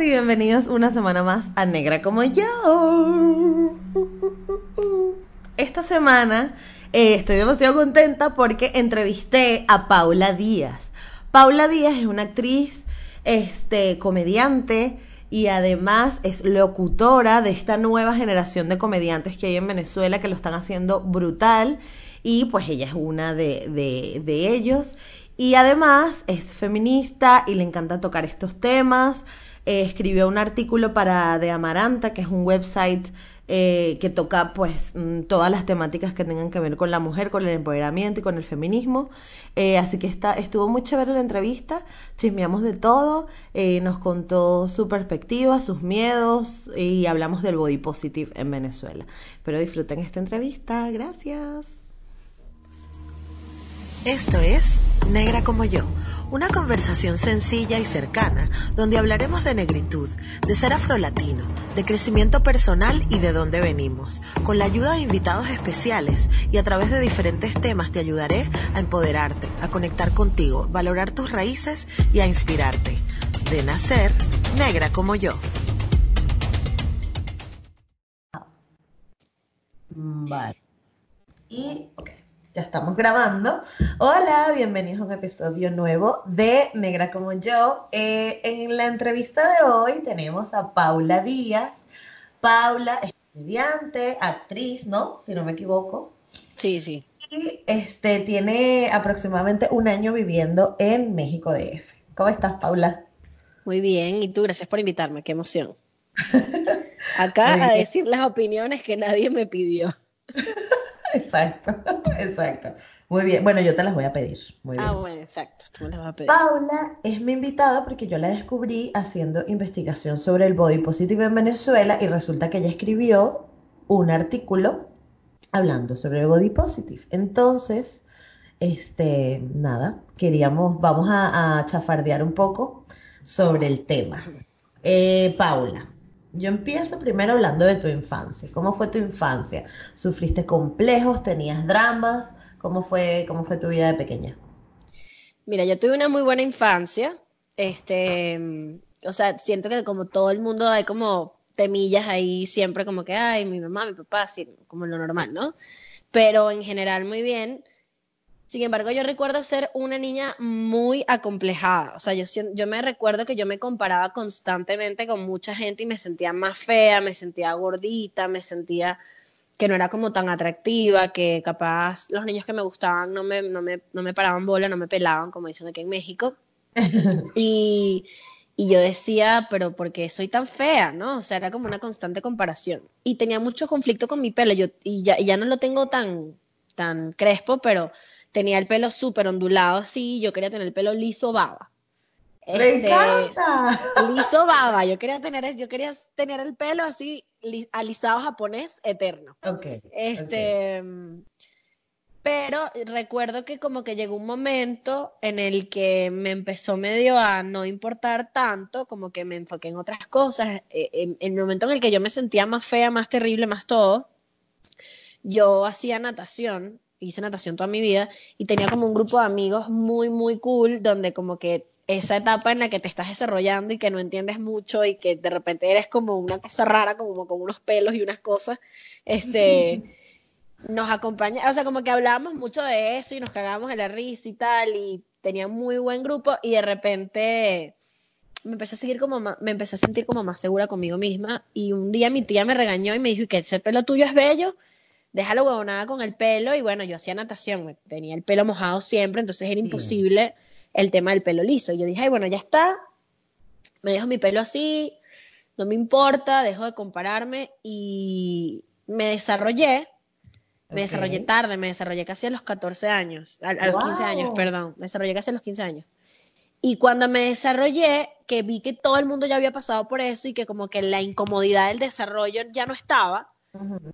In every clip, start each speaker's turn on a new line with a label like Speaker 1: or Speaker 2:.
Speaker 1: y bienvenidos una semana más a Negra como yo. Esta semana eh, estoy demasiado contenta porque entrevisté a Paula Díaz. Paula Díaz es una actriz, este, comediante y además es locutora de esta nueva generación de comediantes que hay en Venezuela que lo están haciendo brutal y pues ella es una de, de, de ellos. Y además es feminista y le encanta tocar estos temas. Eh, escribió un artículo para De Amaranta, que es un website eh, que toca pues mm, todas las temáticas que tengan que ver con la mujer, con el empoderamiento y con el feminismo. Eh, así que está, estuvo muy chévere la entrevista, chismeamos de todo, nos contó su perspectiva, sus miedos y hablamos del body positive en Venezuela. Pero disfruten esta entrevista, gracias. Esto es Negra como yo, una conversación sencilla y cercana donde hablaremos de negritud, de ser afrolatino, de crecimiento personal y de dónde venimos. Con la ayuda de invitados especiales y a través de diferentes temas te ayudaré a empoderarte, a conectar contigo, valorar tus raíces y a inspirarte. De nacer, negra como yo. Vale. Y. Ya estamos grabando. Hola, bienvenidos a un episodio nuevo de Negra como yo. Eh, en la entrevista de hoy tenemos a Paula Díaz. Paula es estudiante, actriz, ¿no? Si no me equivoco.
Speaker 2: Sí, sí.
Speaker 1: Y este, tiene aproximadamente un año viviendo en México DF. ¿Cómo estás, Paula?
Speaker 2: Muy bien, y tú, gracias por invitarme, qué emoción. Acá a decir las opiniones que nadie me pidió.
Speaker 1: Exacto, exacto. Muy bien. Bueno, yo te las voy a pedir. Muy
Speaker 2: ah, bueno, exacto. Tú me las vas a pedir.
Speaker 1: Paula es mi invitada porque yo la descubrí haciendo investigación sobre el body positive en Venezuela y resulta que ella escribió un artículo hablando sobre el body positive. Entonces, este, nada, queríamos, vamos a, chafardear un poco sobre el tema. Eh, Paula, yo empiezo primero hablando de tu infancia. ¿Cómo fue tu infancia? ¿Sufriste complejos? ¿Tenías dramas? ¿Cómo fue, cómo fue tu vida de pequeña?
Speaker 2: Mira, yo tuve una muy buena infancia. Este, o sea, siento que como todo el mundo hay como temillas ahí siempre como que, ay, mi mamá, mi papá, así como lo normal, ¿no? Pero en general muy bien. Sin embargo, yo recuerdo ser una niña muy acomplejada. O sea, yo, yo me recuerdo que yo me comparaba constantemente con mucha gente y me sentía más fea, me sentía gordita, me sentía que no era como tan atractiva, que capaz los niños que me gustaban no me, no me, no me paraban bola, no me pelaban, como dicen aquí en México. y, y yo decía, pero ¿por qué soy tan fea? ¿no? O sea, era como una constante comparación. Y tenía mucho conflicto con mi pelo, yo, y, ya, y ya no lo tengo tan, tan crespo, pero tenía el pelo súper ondulado así, yo quería tener el pelo liso baba.
Speaker 1: ¡Me este, encanta!
Speaker 2: Liso baba, yo quería tener, yo quería tener el pelo así alisado japonés eterno. Este, pero recuerdo que como que llegó un momento en el que me empezó medio a no importar tanto, como que me enfoqué en otras cosas. E, en el momento en el que yo me sentía más fea, más terrible, más todo, yo hacía natación hice natación toda mi vida y tenía como un grupo de amigos muy, muy cool, donde como que esa etapa en la que te estás desarrollando y que no entiendes mucho y que de repente eres como una cosa rara, como con unos pelos y unas cosas, este, nos acompaña, o sea, como que hablábamos mucho de eso y nos cagábamos en la risa y tal, y tenía muy buen grupo y de repente me empecé a seguir como me empecé a sentir como más segura conmigo misma y un día mi tía me regañó y me dijo que ese pelo tuyo es bello déjalo huevonada con el pelo y bueno, yo hacía natación, tenía el pelo mojado siempre, entonces era imposible el tema del pelo liso. Y yo dije, ay, bueno, ya está, me dejo mi pelo así, no me importa, dejo de compararme y me desarrollé, me desarrollé tarde, me desarrollé casi a los 14 años, a, los 15 años, perdón, me desarrollé casi a los 15 años. Y cuando me desarrollé, que vi que todo el mundo ya había pasado por eso y que como que la incomodidad del desarrollo ya no estaba,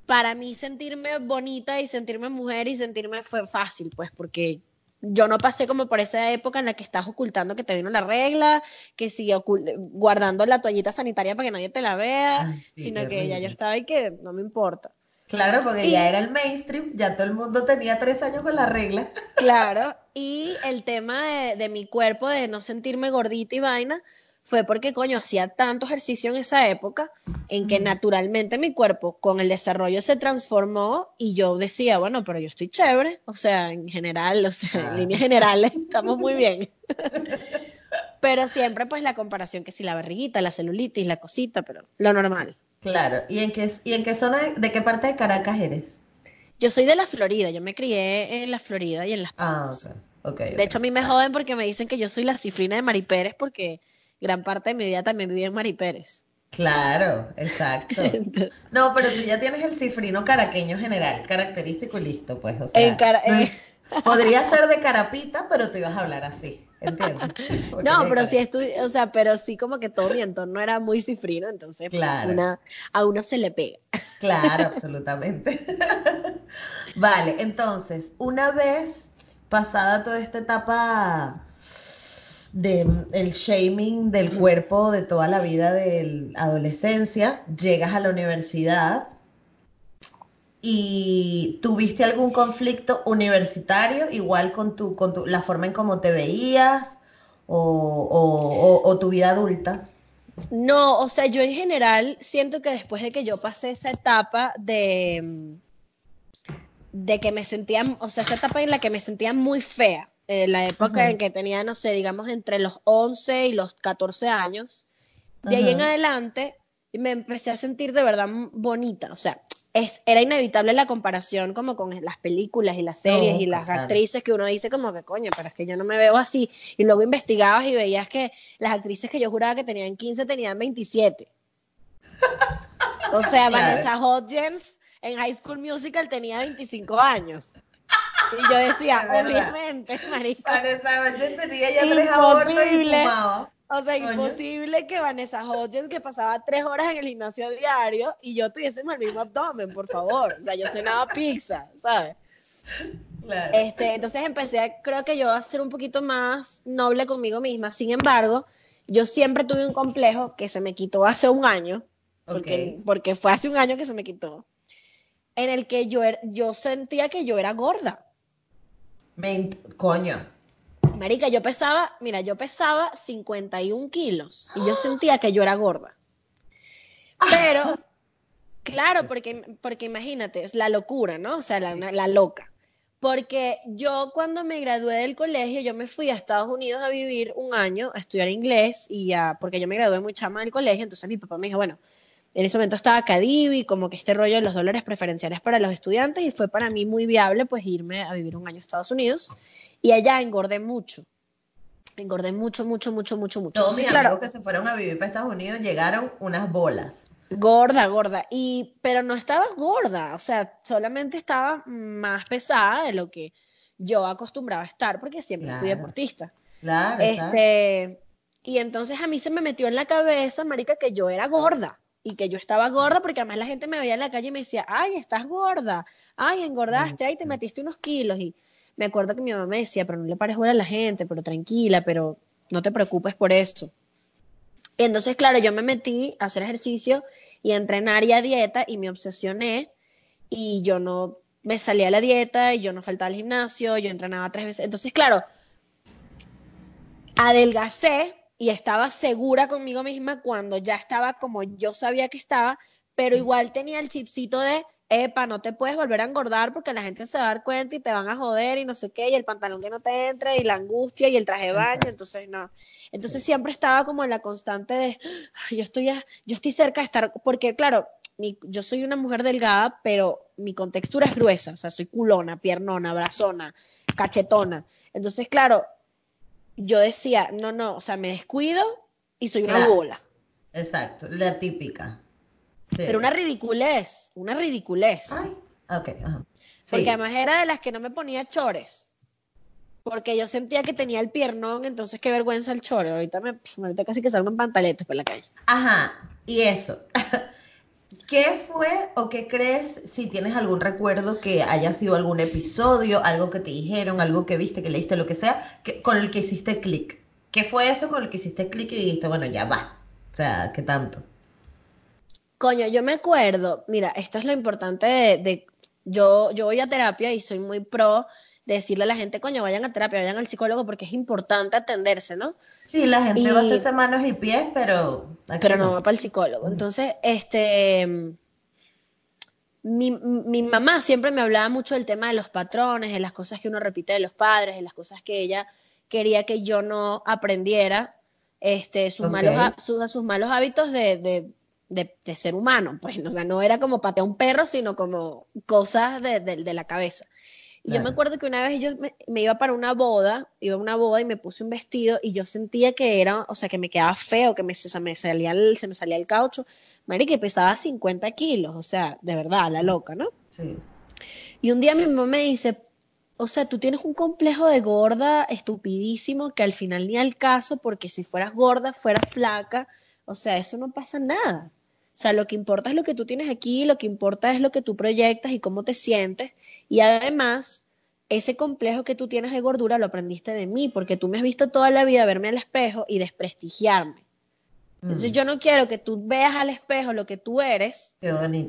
Speaker 2: para mí sentirme bonita y sentirme mujer y sentirme fue fácil, pues, porque yo no pasé como por esa época en la que estás ocultando que te vino la regla, que sigue guardando la toallita sanitaria para que nadie te la vea, sino que ya yo estaba y que no me importa.
Speaker 1: Claro, porque ya era el mainstream, ya todo el mundo tenía tres años con la regla.
Speaker 2: Claro, y el tema de, de mi cuerpo, de no sentirme gordita y vaina, fue porque, coño, hacía tanto ejercicio en esa época en que naturalmente mi cuerpo con el desarrollo se transformó y yo decía, bueno, pero yo estoy chévere, o sea, en general, o sea, en líneas generales estamos muy bien. pero siempre pues la comparación que si la barriguita, la celulitis, la cosita, pero lo normal.
Speaker 1: Claro, ¿y en qué, y en qué zona, de, qué parte de Caracas eres?
Speaker 2: Yo soy de la Florida, yo me crié en la Florida y en Las
Speaker 1: ah, Palmas. Ah, okay.
Speaker 2: de hecho, a mí me joden porque me dicen que yo soy la cifrina de Mari Pérez porque gran parte de mi vida también viví en Mari Pérez.
Speaker 1: Claro, exacto. no, pero tú ya tienes el cifrino caraqueño general, característico y listo, pues. O sea, podría ser de carapita, pero te ibas a hablar así. ¿Entiendes?
Speaker 2: no, pero sí o sea, pero sí como que todo mi entorno era muy cifrino, entonces pues, a uno se le pega.
Speaker 1: Claro, absolutamente. vale, entonces, una vez pasada toda esta etapa del shaming del cuerpo de toda la vida de la adolescencia, llegas a la universidad y tuviste algún conflicto universitario, igual con tu, con tu, la forma en cómo te veías o, o tu vida adulta.
Speaker 2: No, o sea, yo en general siento que después de que yo pasé esa etapa de, de que me sentía, o sea, esa etapa en la que me sentía muy fea, eh, la época en que tenía, no sé, digamos, entre los 11 y los 14 años. De ahí en adelante me empecé a sentir de verdad bonita, o sea, es, era inevitable la comparación como con las películas y las series y las actrices que uno dice como que coño, pero es que yo no me veo así. Y luego investigabas y veías que las actrices que yo juraba que tenían 15 tenían 27. O sea, Vanessa Hudgens en High School Musical tenía 25 años. Y yo decía, obviamente, marica.
Speaker 1: Vanessa Hodgins tenía ya tres abortos y fumaba.
Speaker 2: O sea, imposible que Vanessa Hodgins, que pasaba tres horas en el gimnasio diario, y yo tuviésemos el mismo abdomen, por favor. O sea, yo cenaba pizza, ¿sabes? Claro. Este, entonces empecé, creo que yo a ser un poquito más noble conmigo misma. Sin embargo, yo siempre tuve un complejo que se me quitó hace un año, porque, porque fue hace un año que se me quitó, en el que yo, er, yo sentía que yo era gorda
Speaker 1: coño.
Speaker 2: Marica, yo pesaba, mira, yo pesaba 51 kilos y yo sentía que yo era gorda. Pero, claro, porque, porque imagínate, es la locura, ¿no? O sea, la, loca. Porque yo cuando me gradué del colegio, yo me fui a Estados Unidos a vivir un año, a estudiar inglés, y ya, porque yo me gradué muy chama del colegio, entonces mi papá me dijo, bueno, en ese momento estaba Cadivi, como que este rollo de los dólares preferenciales para los estudiantes y fue para mí muy viable pues irme a vivir un año a Estados Unidos y allá engordé mucho. Engordé mucho, mucho, mucho, mucho, mucho.
Speaker 1: Todos mis amigos que se fueron a vivir para Estados Unidos llegaron unas bolas.
Speaker 2: Gorda, gorda. Y, pero no estaba gorda, o sea, solamente estaba más pesada de lo que yo acostumbraba a estar, porque siempre fui deportista.
Speaker 1: Claro.
Speaker 2: Este, y entonces a mí se me metió en la cabeza, marica, que yo era gorda y que yo estaba gorda porque además la gente me veía en la calle y me decía, ay, estás gorda, ay, engordaste, ay, te metiste unos kilos. Y me acuerdo que mi mamá me decía, pero no le pares bola a la gente, pero tranquila, pero no te preocupes por eso. Y entonces, claro, yo me metí a hacer ejercicio y a entrenar y a dieta y me obsesioné y yo no me salía a la dieta y yo no faltaba al gimnasio, yo entrenaba tres veces. Entonces, claro, adelgacé y estaba segura conmigo misma cuando ya estaba como yo sabía que estaba, pero igual tenía el chipcito de, epa, no te puedes volver a engordar porque la gente se va a dar cuenta y te van a joder y no sé qué, y el pantalón que no te entre y la angustia y el traje de baño, entonces no. Entonces siempre estaba como en la constante de, yo estoy, yo estoy cerca de estar, porque claro, yo soy una mujer delgada, pero mi contextura es gruesa, o sea, soy culona, piernona, brazona, cachetona. Entonces, claro, yo decía, no, no, o sea, me descuido y soy una bola.
Speaker 1: Exacto, la típica.
Speaker 2: Pero una ridiculez, una ridiculez.
Speaker 1: Ay, ok,
Speaker 2: Porque además era de las que no me ponía chores. Porque yo sentía que tenía el piernón, entonces qué vergüenza el chore. Ahorita, me, ahorita casi que salgo en pantaletas por la calle.
Speaker 1: Ajá, y eso. ¿Qué fue o qué crees, si tienes algún recuerdo que haya sido algún episodio, algo que te dijeron, algo que viste, que leíste, lo que sea, con el que hiciste clic? ¿Qué fue eso con el que hiciste clic y dijiste, bueno, ya va? O sea, ¿qué tanto?
Speaker 2: Coño, yo me acuerdo, mira, esto es lo importante de, yo, yo voy a terapia y soy muy pro decirle a la gente, coño, vayan a terapia, vayan al psicólogo porque es importante atenderse, ¿no?
Speaker 1: Sí, la gente va a hacerse manos y pies, pero...
Speaker 2: Pero no va para el psicólogo. Entonces, este mi, mi, mamá siempre me hablaba mucho del tema de los patrones, de las cosas que uno repite de los padres, de las cosas que ella quería que yo no aprendiera, este, sus, malos, sus, sus, malos hábitos de, de, de, ser humano. Pues, o sea, no era como patear un perro, sino como cosas de, de la cabeza. Y yo me acuerdo que una vez yo me, iba para una boda, iba a una boda y me puse un vestido y yo sentía que era, o sea, que me quedaba feo, que me, se, me salía el, se me salía el caucho. Mari, que pesaba 50 kilos, o sea, de verdad, la loca, ¿no? Sí. Y un día mi mamá me dice, o sea, tú tienes un complejo de gorda estupidísimo que al final ni al caso, porque si fueras gorda, fueras flaca, o sea, eso no pasa nada. O sea, lo que importa es lo que tú tienes aquí, lo que importa es lo que tú proyectas y cómo te sientes. Y además, ese complejo que tú tienes de gordura lo aprendiste de mí, porque tú me has visto toda la vida verme al espejo y desprestigiarme. Entonces mm. yo no quiero que tú veas al espejo lo que tú eres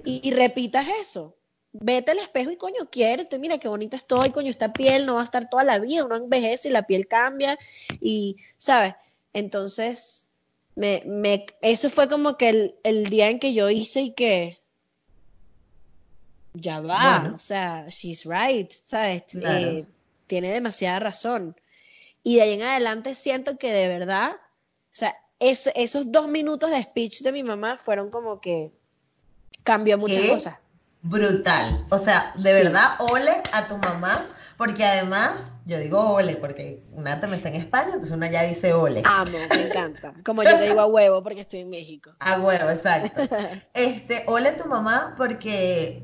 Speaker 2: y, repitas eso. Vete al espejo y coño, quiere, mira qué bonita estoy, coño, esta piel no va a estar toda la vida, uno envejece y la piel cambia y, ¿sabes? Entonces, me, me, eso fue como que el, día en que yo hice y que ya va, o sea, she's right, ¿sabes? Eh, tiene demasiada razón. Y de ahí en adelante siento que de verdad, o sea, esos dos minutos de speech de mi mamá fueron como que cambió muchas cosas.
Speaker 1: Brutal. O sea, de verdad, ole a tu mamá, porque además, yo digo ole, porque una me está en España, entonces una ya dice ole.
Speaker 2: Amo, me encanta. Como yo te digo a huevo, porque estoy en México.
Speaker 1: A huevo, exacto. Este, ole a tu mamá, porque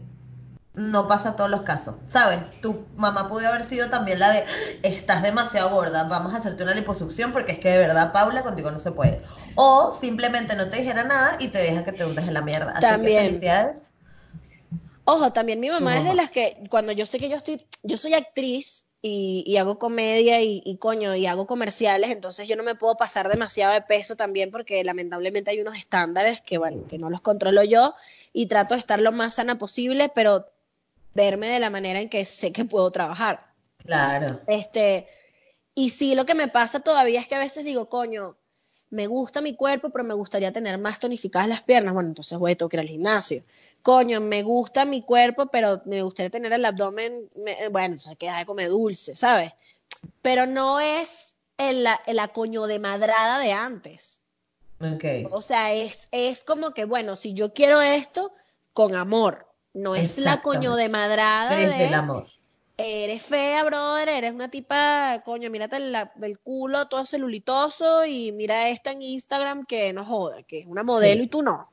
Speaker 1: no pasa todos los casos, ¿sabes? Tu mamá pudo haber sido también la de, estás demasiado gorda, vamos a hacerte una liposucción porque es que de verdad, Paula, contigo no se puede. O simplemente no te dijera nada y te deja que te hundes en la mierda. Así también. Que felicidades.
Speaker 2: Ojo, también mi mamá, es de las que cuando yo sé que yo estoy, yo soy actriz y, hago comedia y, y, coño, y hago comerciales, entonces yo no me puedo pasar demasiado de peso también porque lamentablemente hay unos estándares que, bueno, que no los controlo yo y trato de estar lo más sana posible, pero verme de la manera en que sé que puedo trabajar.
Speaker 1: Claro.
Speaker 2: Este, y sí, lo que me pasa todavía es que a veces digo, coño, me gusta mi cuerpo, pero me gustaría tener más tonificadas las piernas. Bueno, entonces voy a tocar al gimnasio. Coño, me gusta mi cuerpo, pero me gustaría tener el abdomen, bueno, entonces hay que de comer dulce, ¿sabes? Pero no es la, la coño de madrada de antes.
Speaker 1: Okay.
Speaker 2: O sea, es, es como que, bueno, si yo quiero esto, con amor. No es la coño de madrada.
Speaker 1: Desde el amor.
Speaker 2: Eres fea, brother, eres una tipa, coño, mírate el, culo todo celulitoso y mira esta en Instagram que no joda, que es una modelo y tú no.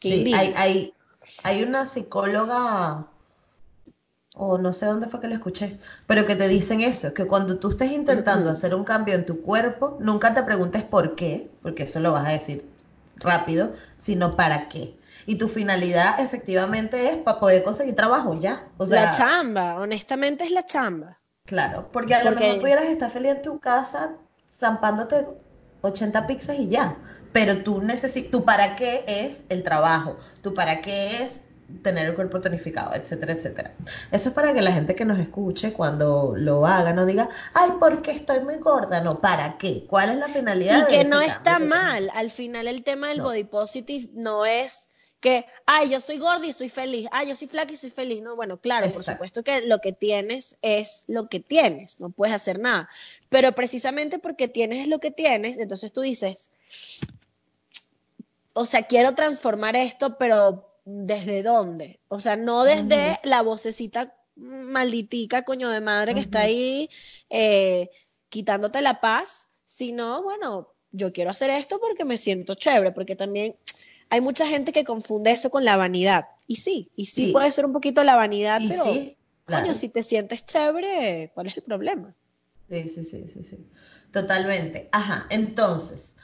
Speaker 1: Sí, hay, hay, hay una psicóloga, o no sé dónde fue que la escuché, pero que te dicen eso, que cuando tú estés intentando hacer un cambio en tu cuerpo, nunca te preguntes por qué, porque eso lo vas a decir rápido, sino para qué y tu finalidad efectivamente es para poder conseguir trabajo ya.
Speaker 2: O sea, la chamba, honestamente es la chamba.
Speaker 1: Claro, porque a lo mejor pudieras estar feliz en tu casa zampándote 80 pizzas y ya, pero tú necesitas, tu para qué es el trabajo, tu para qué es tener el cuerpo tonificado, etcétera, etcétera. Eso es para que la gente que nos escuche cuando lo haga no diga, ay, ¿por qué estoy muy gorda? No, ¿para qué? ¿Cuál es la finalidad?
Speaker 2: Y que no está mal. Al final el tema del body positive no es que, ay, yo soy gorda y estoy feliz, ay, yo soy flaca y soy feliz. No, bueno, claro, por supuesto que lo que tienes es lo que tienes, no puedes hacer nada. Pero precisamente porque tienes lo que tienes, entonces tú dices, o sea, quiero transformar esto, pero ¿desde dónde? O sea, no desde la vocecita malditica, coño de madre, que está ahí eh, quitándote la paz, sino, bueno, yo quiero hacer esto porque me siento chévere, porque también hay mucha gente que confunde eso con la vanidad. Y sí, y sí, puede ser un poquito la vanidad, pero coño, si te sientes chévere, ¿cuál es el problema?
Speaker 1: Sí, sí, sí, sí, sí. Totalmente. Ajá, entonces,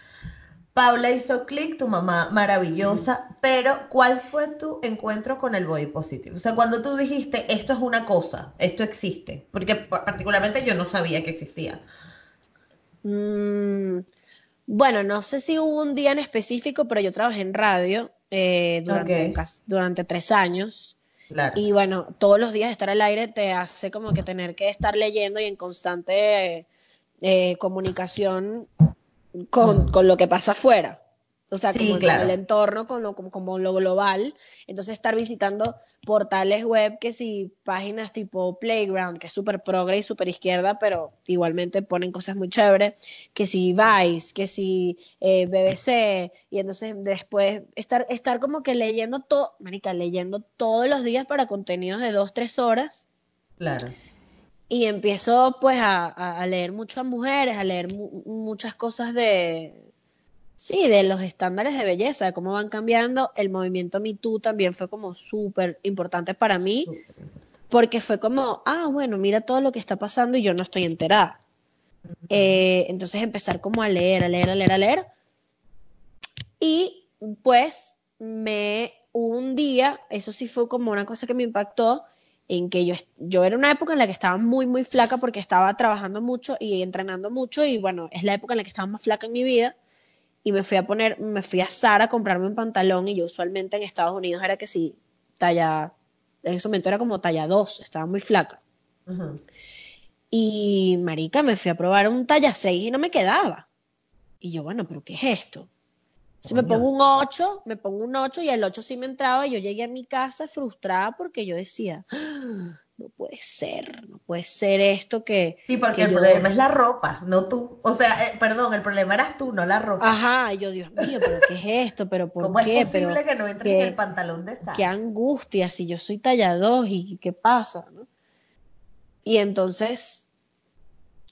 Speaker 1: Paula hizo clic, tu mamá maravillosa, pero ¿cuál fue tu encuentro con el body positive? O sea, cuando tú dijiste, esto es una cosa, esto existe, porque particularmente yo no sabía que existía.
Speaker 2: Mm, bueno, no sé si hubo un día en específico, pero yo trabajé en radio eh, durante, durante tres años.
Speaker 1: Claro.
Speaker 2: Y bueno, todos los días estar al aire te hace como que tener que estar leyendo y en constante eh, comunicación con, con lo que pasa afuera. O sea,
Speaker 1: Sí,
Speaker 2: como
Speaker 1: claro.
Speaker 2: el entorno, con lo, como, como lo global. Entonces, estar visitando portales web que si páginas tipo Playground, que es súper progre y súper izquierda, pero igualmente ponen cosas muy chéveres, que si Vice, que si eh, BBC, y entonces después estar, estar como que leyendo todo, marica, leyendo todos los días para contenidos de dos, tres horas.
Speaker 1: Claro.
Speaker 2: Y empiezo pues a, a- a leer mucho a mujeres, a leer mu- muchas cosas de, sí, de los estándares de belleza, de cómo van cambiando. El movimiento Me Too también fue como súper importante para mí, porque fue como, ah, bueno, mira todo lo que está pasando y yo no estoy enterada. Eh, entonces empezar como a leer, a leer, a leer, a leer. Y pues me un día, eso sí fue como una cosa que me impactó, en que yo, yo era una época en la que estaba muy, muy flaca porque estaba trabajando mucho y entrenando mucho y bueno, es la época en la que estaba más flaca en mi vida y me fui a poner, me fui a Zara a comprarme un pantalón y yo usualmente en Estados Unidos era que sí, talla, en ese momento era como talla 2, estaba muy flaca. Y marica, me fui a probar un talla 6 y no me quedaba. Y yo, bueno, pero ¿qué es esto? Entonces me pongo un 8, me pongo un 8 y el 8 sí me entraba y yo llegué a mi casa frustrada porque yo decía, "Ah, no puede ser, no puede ser esto que...
Speaker 1: Sí, porque
Speaker 2: que
Speaker 1: el
Speaker 2: yo-
Speaker 1: problema es la ropa, no tú. O sea, eh, perdón, el problema eras tú, no la ropa.
Speaker 2: Ajá, yo, Dios mío, pero ¿qué es esto? ¿Pero por
Speaker 1: ¿Cómo
Speaker 2: qué?
Speaker 1: es posible
Speaker 2: Pero
Speaker 1: que no entres en el pantalón de Sara?
Speaker 2: qué angustia, si yo soy talla 2 y qué pasa, ¿no? Y entonces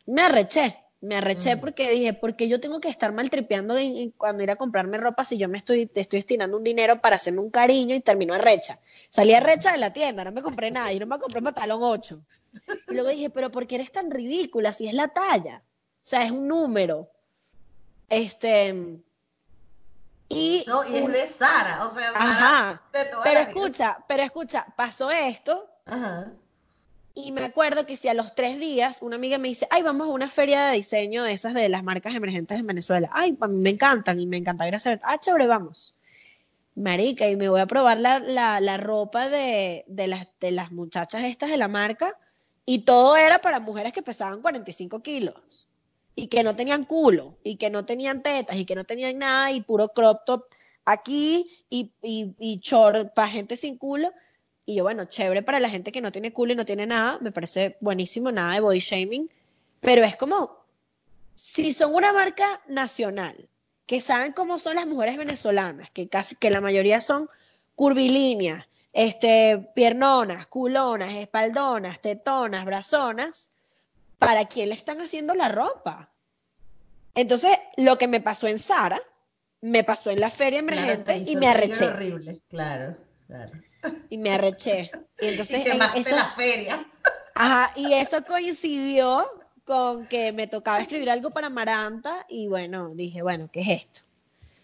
Speaker 2: me arreché, me arreché
Speaker 1: Mm.
Speaker 2: porque dije, ¿por qué yo tengo que estar maltripeando en cuando ir a comprarme ropa si yo me estoy, estoy destinando un dinero para hacerme un cariño y termino arrecha? Salí arrecha de la tienda, no me compré nada, y no me compré un pantalón 8. Y luego dije, pero ¿por qué eres tan ridícula si es la talla? O sea, es un número. Este... Y,
Speaker 1: No, y es de Sara, o sea,
Speaker 2: Ajá.
Speaker 1: de
Speaker 2: Pero
Speaker 1: la vida.
Speaker 2: escucha, pero escucha, pasó esto
Speaker 1: Ajá.
Speaker 2: Y me acuerdo que si a los tres días una amiga me dice, ay, vamos a una feria de diseño de esas de las marcas emergentes en Venezuela. Ay, a mí me encantan y me encantaría saber, ah, chévere, vamos. Marica, y me voy a probar la, la, la ropa de, de, las, de las muchachas estas de la marca y todo era para mujeres que pesaban 45 kilos y que no tenían culo y que no tenían tetas y que no tenían nada y puro crop top aquí y, y, y short para gente sin culo. Y yo, bueno, chévere para la gente que no tiene culo y no tiene nada, me parece buenísimo, nada de body shaming, pero es como, si son una marca nacional, que saben cómo son las mujeres venezolanas, que casi, que la mayoría son curvilíneas, este, piernonas, culonas, espaldonas, tetonas, brazonas, ¿para quién le están haciendo la ropa? Entonces, lo que me pasó en Sara, me pasó en la feria
Speaker 1: Claro,
Speaker 2: emergente
Speaker 1: te hizo
Speaker 2: y me arreché.
Speaker 1: horrible, claro, claro.
Speaker 2: Y me arreché. Y entonces
Speaker 1: y quemaste
Speaker 2: eso,
Speaker 1: la feria.
Speaker 2: ajá, y eso coincidió con que me tocaba escribir algo para Maranta y bueno, dije, bueno, ¿qué es esto?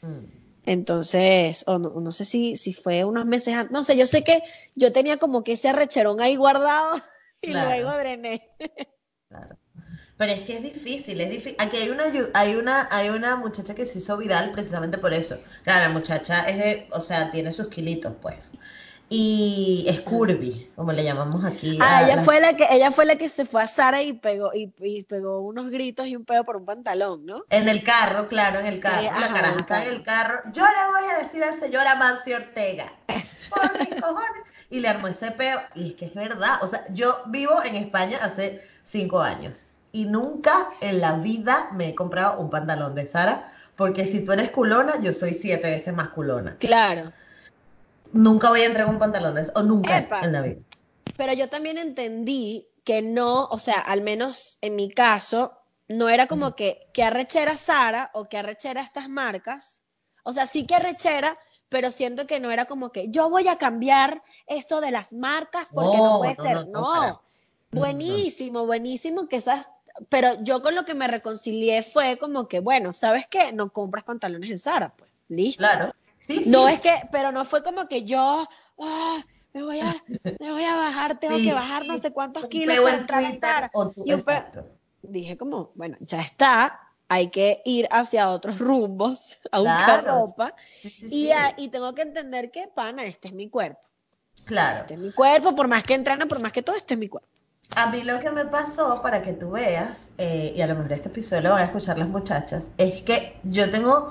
Speaker 1: Mm.
Speaker 2: Entonces, o no, no sé si, si fue unos meses antes, no sé, yo sé que yo tenía como que ese arrecherón ahí guardado y
Speaker 1: Claro.
Speaker 2: luego drené.
Speaker 1: Claro. Pero es que es difícil, es difícil. Aquí hay una, hay una, hay una muchacha que se hizo viral precisamente por eso. Claro, la muchacha es de, o sea, tiene sus kilitos, pues. Y es curvy, como le llamamos aquí.
Speaker 2: Ah,
Speaker 1: a
Speaker 2: ella
Speaker 1: las-
Speaker 2: fue la que, ella fue la que se fue a Sara y pegó, y, y pegó unos gritos y un pedo por un pantalón, ¿no?
Speaker 1: En el carro, claro, en el carro.
Speaker 2: Sí,
Speaker 1: la
Speaker 2: ajá,
Speaker 1: caraja está en
Speaker 2: carro.
Speaker 1: el carro. Yo le voy a decir al señor Amancio Ortega. Por mis cojones. Y le armó ese peo. Y es que es verdad. O sea, yo vivo en España hace cinco años. Y nunca en la vida me he comprado un pantalón de Sara. Porque si tú eres culona, yo soy siete veces más culona.
Speaker 2: Claro.
Speaker 1: Nunca voy a pantalón de eso. O nunca
Speaker 2: Epa.
Speaker 1: en la vida.
Speaker 2: Pero yo también entendí que no, o sea, al menos en mi caso, no era como que, que arrechera Sara o que arrechera estas marcas. O sea, sí que arrechera, pero siento que no era como que yo voy a cambiar esto de las marcas porque no,
Speaker 1: No,
Speaker 2: puede
Speaker 1: no,
Speaker 2: ser.
Speaker 1: no, no,
Speaker 2: buenísimo, buenísimo que esas. Pero yo con lo que me reconcilié fue como que, bueno, ¿sabes qué? No compras pantalones en Sara, pues. Listo.
Speaker 1: Claro. Sí, sí.
Speaker 2: No es que, pero no fue como que yo, ah, me voy a, me voy a bajar, tengo
Speaker 1: Sí,
Speaker 2: que bajar no sé cuántos kilos para
Speaker 1: en
Speaker 2: entrar a Y un. Dije como, bueno, ya está, hay que ir hacia otros rumbos a buscar
Speaker 1: Claro.
Speaker 2: ropa y, a- y tengo que entender que, pana, este es mi cuerpo.
Speaker 1: Claro.
Speaker 2: Este es mi cuerpo, por más que entreno, por más que todo, este es mi cuerpo.
Speaker 1: A mí lo que me pasó, para que tú veas, eh, y a lo mejor este episodio lo van a escuchar las muchachas, es que yo tengo,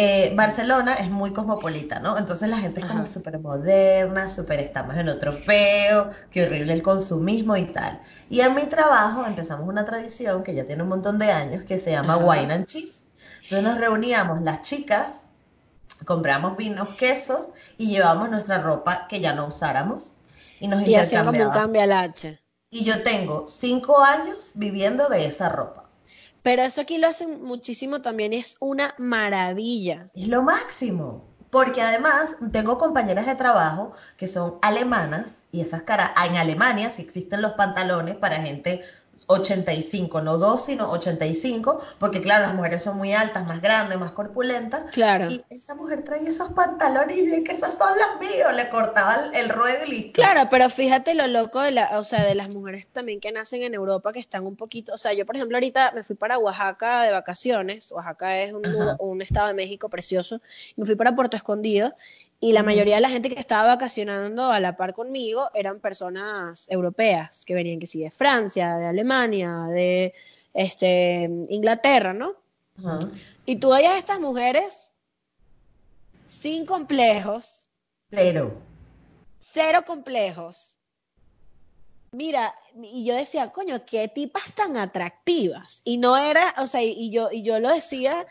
Speaker 1: eh, Barcelona es muy cosmopolita, ¿no? Entonces la gente es como súper moderna, súper estamos en otro feo, qué horrible el consumismo y tal. Y en mi trabajo empezamos una tradición que ya tiene un montón de años que se llama
Speaker 2: Ajá.
Speaker 1: Wine and Cheese. Entonces nos reuníamos las chicas, compramos vinos, quesos y llevamos nuestra ropa que ya no usáramos y nos
Speaker 2: Y como un cambio al H.
Speaker 1: Y yo tengo cinco años viviendo de esa ropa.
Speaker 2: Pero eso aquí lo hacen muchísimo también, es una maravilla.
Speaker 1: Es lo máximo. Porque además tengo compañeras de trabajo que son alemanas y esas caras, en Alemania sí existen los pantalones para gente 85, no 2, sino 85, porque claro, las mujeres son muy altas, más grandes, más corpulentas.
Speaker 2: Claro.
Speaker 1: Y esa mujer traía esos pantalones y bien que esos son los míos, le cortaba el, el ruedo y listo.
Speaker 2: Claro, pero fíjate lo loco de la, o sea, de las mujeres también que nacen en Europa que están un poquito, o sea, yo por ejemplo ahorita me fui para Oaxaca de vacaciones, Oaxaca es un, estado de México precioso, me fui para Puerto Escondido y la mayoría de la gente que estaba vacacionando a la par conmigo eran personas europeas que venían que sí de Francia, de Alemania, de este Inglaterra, ¿no? Y tú veías a estas mujeres sin complejos,
Speaker 1: Cero.
Speaker 2: cero complejos. Mira, y yo decía, coño, qué tipas tan atractivas. Y no era, o sea, y yo, y yo lo decía,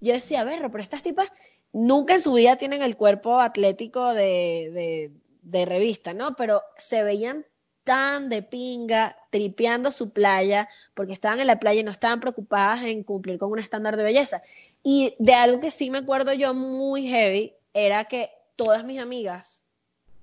Speaker 2: yo decía, ver, pero estas tipas nunca en su vida tienen el cuerpo atlético de, de, de revista, ¿no? Pero se veían tan de pinga, tripeando su playa, porque estaban en la playa y no estaban preocupadas en cumplir con un estándar de belleza. Y de algo que sí me acuerdo yo muy heavy, era que todas mis amigas,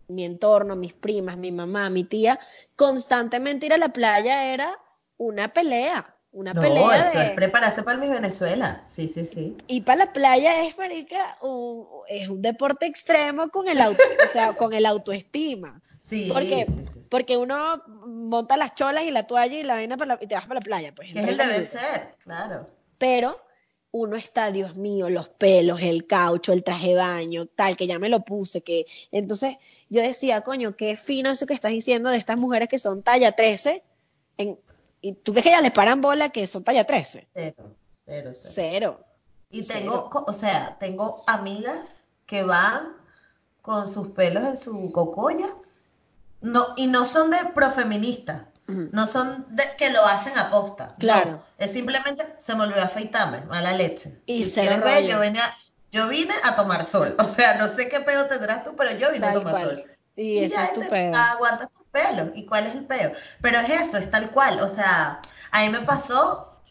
Speaker 2: mi entorno, mis primas, mi mamá, mi tía, constantemente ir a la playa era una pelea, una
Speaker 1: No,
Speaker 2: pelea
Speaker 1: eso
Speaker 2: de...
Speaker 1: es prepararse para el Miss Venezuela. Sí, sí, sí.
Speaker 2: Y para la playa es, marica, un, es un deporte extremo con el, auto, o sea, con el autoestima.
Speaker 1: Sí,
Speaker 2: ¿Por qué?
Speaker 1: sí, sí, sí.
Speaker 2: Porque uno monta las cholas y la toalla y la vaina para la- y te vas para la playa. Pues,
Speaker 1: Que es el
Speaker 2: 30
Speaker 1: deber ser, claro.
Speaker 2: Pero uno está, Dios mío, los pelos, el caucho, el traje de baño, tal, que ya me lo puse, que entonces yo decía, coño, qué fino eso que estás diciendo de estas mujeres que son talla 13, en, y tú crees que ya les paran bola que son talla 13,
Speaker 1: Cero, cero, cero.
Speaker 2: cero.
Speaker 1: Y tengo, o sea, tengo amigas que van con sus pelos en su cocoya. No, y no son de profeministas.
Speaker 2: Ujú.
Speaker 1: No son de que lo hacen a posta. No,
Speaker 2: Claro.
Speaker 1: es simplemente se me olvidó afeitarme, mala leche.
Speaker 2: Y
Speaker 1: ver,
Speaker 2: rollo.
Speaker 1: yo venía, yo vine a tomar sol. O sea, no sé qué pedo tendrás tú, pero yo vine a tomar
Speaker 2: cual.
Speaker 1: sol.
Speaker 2: Y eso
Speaker 1: ya
Speaker 2: es tu
Speaker 1: te
Speaker 2: pedo.
Speaker 1: aguantas tus pelos. ¿Y cuál es el peo? Pero es eso, es tal cual. O sea, a mí me pasó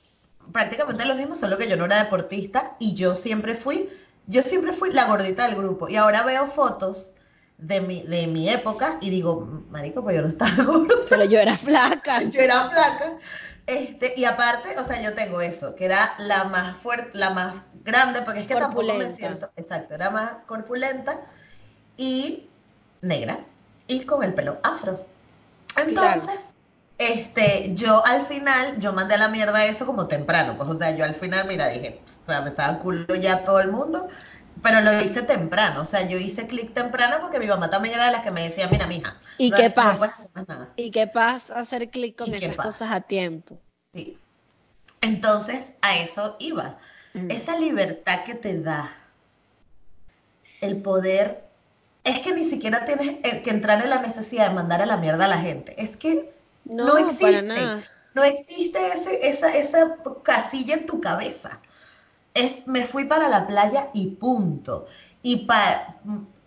Speaker 1: prácticamente lo mismo, solo que yo no era deportista y yo siempre fui, yo siempre fui la gordita del grupo. Y ahora veo fotos de mi, de mi época y digo, marico, pues yo no estaba gorda.
Speaker 2: Pero yo era flaca.
Speaker 1: Yo era flaca. Este, y aparte, o sea, yo tengo eso, que era la más fuerte, la más grande, porque es que tampoco me
Speaker 2: Corpulenta.
Speaker 1: siento, exacto, era más corpulenta y negra y con el pelo afro. Entonces, este, yo al final, yo mandé a la mierda eso como temprano, pues, o sea, yo al final, mira, dije, o sea, me estaba culo ya todo el mundo, pero lo hice temprano, o sea, yo hice clic temprano porque mi mamá también era de las que me decía, mira, mija,
Speaker 2: ¿Y
Speaker 1: no-
Speaker 2: qué pasa? ¿Y qué pasa hacer clic con
Speaker 1: ¿Y qué
Speaker 2: esas cosas a tiempo?
Speaker 1: Sí. Entonces, a eso iba.
Speaker 2: Ujú.
Speaker 1: Esa libertad que te da el poder, es que ni siquiera tienes eh, que entrar en la necesidad de mandar a la mierda a la gente. Es que
Speaker 2: No,
Speaker 1: no existe. no existe ese, esa, esa casilla en tu cabeza. Es, me fui para la playa y punto. Y, pa-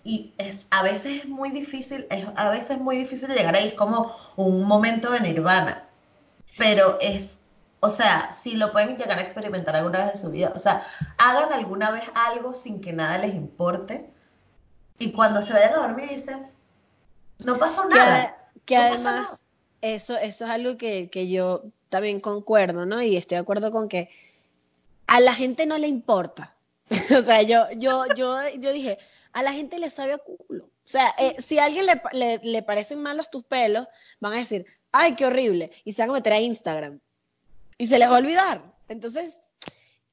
Speaker 1: y es, a veces es muy difícil, es, a veces es muy difícil llegar ahí, es como un momento de nirvana. Pero es, o sea, si lo pueden llegar a experimentar alguna vez en su vida, o sea, hagan alguna vez algo sin que nada les importe. Y cuando se vayan a dormir dicen, no pasó nada.
Speaker 2: que
Speaker 1: no
Speaker 2: además,
Speaker 1: nada.
Speaker 2: eso, eso es algo que, que yo también concuerdo, ¿no? Y estoy de acuerdo con que a la gente no le importa. o sea, yo, yo, yo, yo dije, a la gente le sabe a culo. O sea, eh, si a alguien le, le, le parecen malos tus pelos, van a decir, ay, qué horrible, y se van a meter a Instagram. Y se les va a olvidar. Entonces,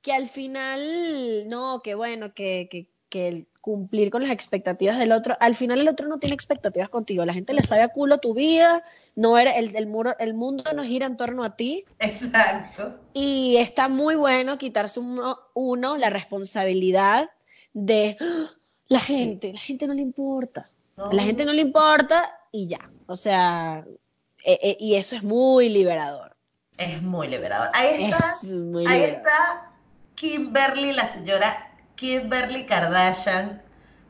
Speaker 2: que al final, no, que bueno, que, que, que el cumplir con las expectativas del otro, al final el otro no tiene expectativas contigo, la gente le sabe a culo tu vida, no era, el, el, muro, el mundo no gira en torno a ti.
Speaker 1: Exacto.
Speaker 2: Y está muy bueno quitarse uno, uno la responsabilidad de ¡Ah! la gente, la gente no le importa,
Speaker 1: No.
Speaker 2: la gente no le importa y ya, o sea, eh, eh, y eso es muy liberador.
Speaker 1: Es muy liberador. Ahí está,
Speaker 2: Es muy
Speaker 1: ahí
Speaker 2: liberador.
Speaker 1: está Kimberly, la señora Kimberly Kardashian,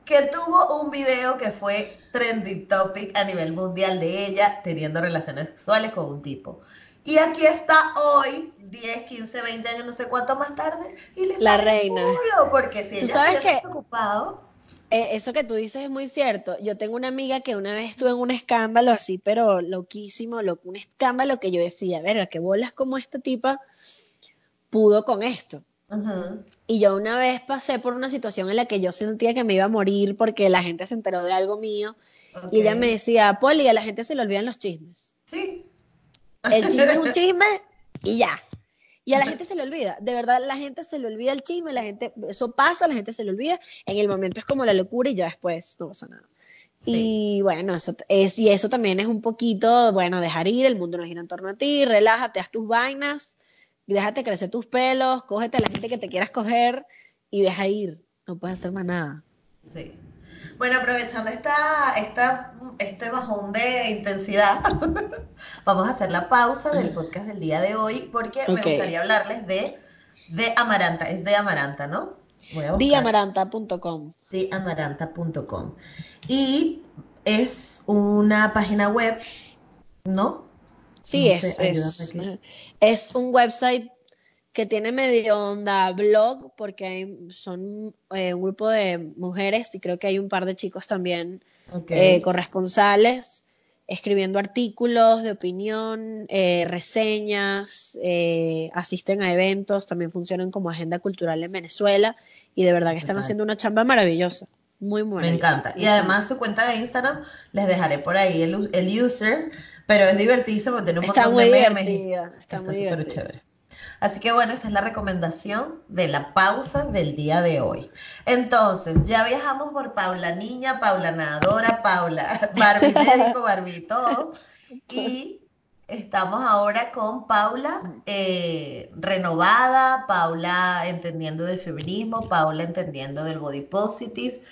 Speaker 1: que tuvo un video que fue trending topic a nivel mundial de ella teniendo relaciones sexuales con un tipo. Y aquí está hoy, 10, 15, 20 años, no sé cuánto más tarde, y le
Speaker 2: La reina.
Speaker 1: culo, porque si
Speaker 2: Tú
Speaker 1: ella
Speaker 2: sabes que-
Speaker 1: preocupado,
Speaker 2: Eh, eso que tú dices es muy cierto. Yo tengo una amiga que una vez estuvo en un escándalo así, pero loquísimo, lo, un escándalo que yo decía, verga, qué bolas como esta tipa pudo con esto. Y yo una vez pasé por una situación en la que yo sentía que me iba a morir porque la gente se enteró de algo mío y ella me decía, Poli, a la gente se le olvidan los chismes.
Speaker 1: Sí.
Speaker 2: El chisme es un chisme y ya. Y a la gente se le olvida, de verdad la gente se le olvida el chisme, la gente, eso pasa, la gente se le olvida, en el momento es como la locura y ya después no pasa nada. Y bueno, eso es, y eso también es un poquito, bueno, dejar ir, el mundo no gira en torno a ti, relájate, haz tus vainas, déjate crecer tus pelos, cógete a la gente que te quieras coger y deja ir, no puedes hacer más nada.
Speaker 1: Sí. Bueno, aprovechando esta, esta, este bajón de intensidad, vamos a hacer la pausa del podcast del día de hoy porque me gustaría hablarles de, de Amaranta. Es de Amaranta, ¿no?
Speaker 2: Diamaranta.com.
Speaker 1: de amaranta.com. Y es una página web, ¿no?
Speaker 2: Sí,
Speaker 1: No
Speaker 2: es,
Speaker 1: sé,
Speaker 2: es, es un website que tiene medio onda blog, porque hay- son eh, un grupo de mujeres y creo que hay un par de chicos también eh, corresponsales, escribiendo artículos de opinión, eh, reseñas, eh, asisten a eventos, también funcionan como agenda cultural en Venezuela y de verdad que están
Speaker 1: Total.
Speaker 2: haciendo una chamba maravillosa, muy
Speaker 1: Me
Speaker 2: maravillosa.
Speaker 1: encanta. Y además su cuenta de Instagram, les dejaré por ahí el, el user, pero es divertidísimo, tiene un
Speaker 2: Está
Speaker 1: montón
Speaker 2: muy
Speaker 1: de memes. y-
Speaker 2: divertida, está muy
Speaker 1: súper chévere. Así que bueno, esta es la recomendación de la pausa del día de hoy. Entonces, ya viajamos por Paula Niña, Paula Nadadora, Paula Barbie Médico, Barbie todo. Y estamos ahora con Paula eh, renovada, Paula entendiendo del feminismo, Paula entendiendo del body positive.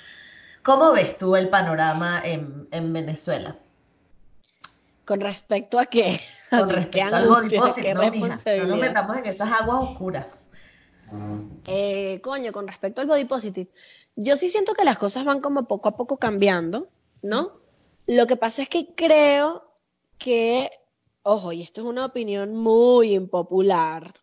Speaker 1: ¿Cómo ves tú el panorama en, en Venezuela?
Speaker 2: ¿Con respecto a qué?
Speaker 1: Con respecto positive,
Speaker 2: qué
Speaker 1: no, mija, no nos metamos en esas aguas oscuras.
Speaker 2: Eh, coño, con respecto al body positive, yo sí siento que las cosas van como poco a poco cambiando, ¿no? Lo que pasa es que creo que, ojo, y esto es una opinión muy impopular,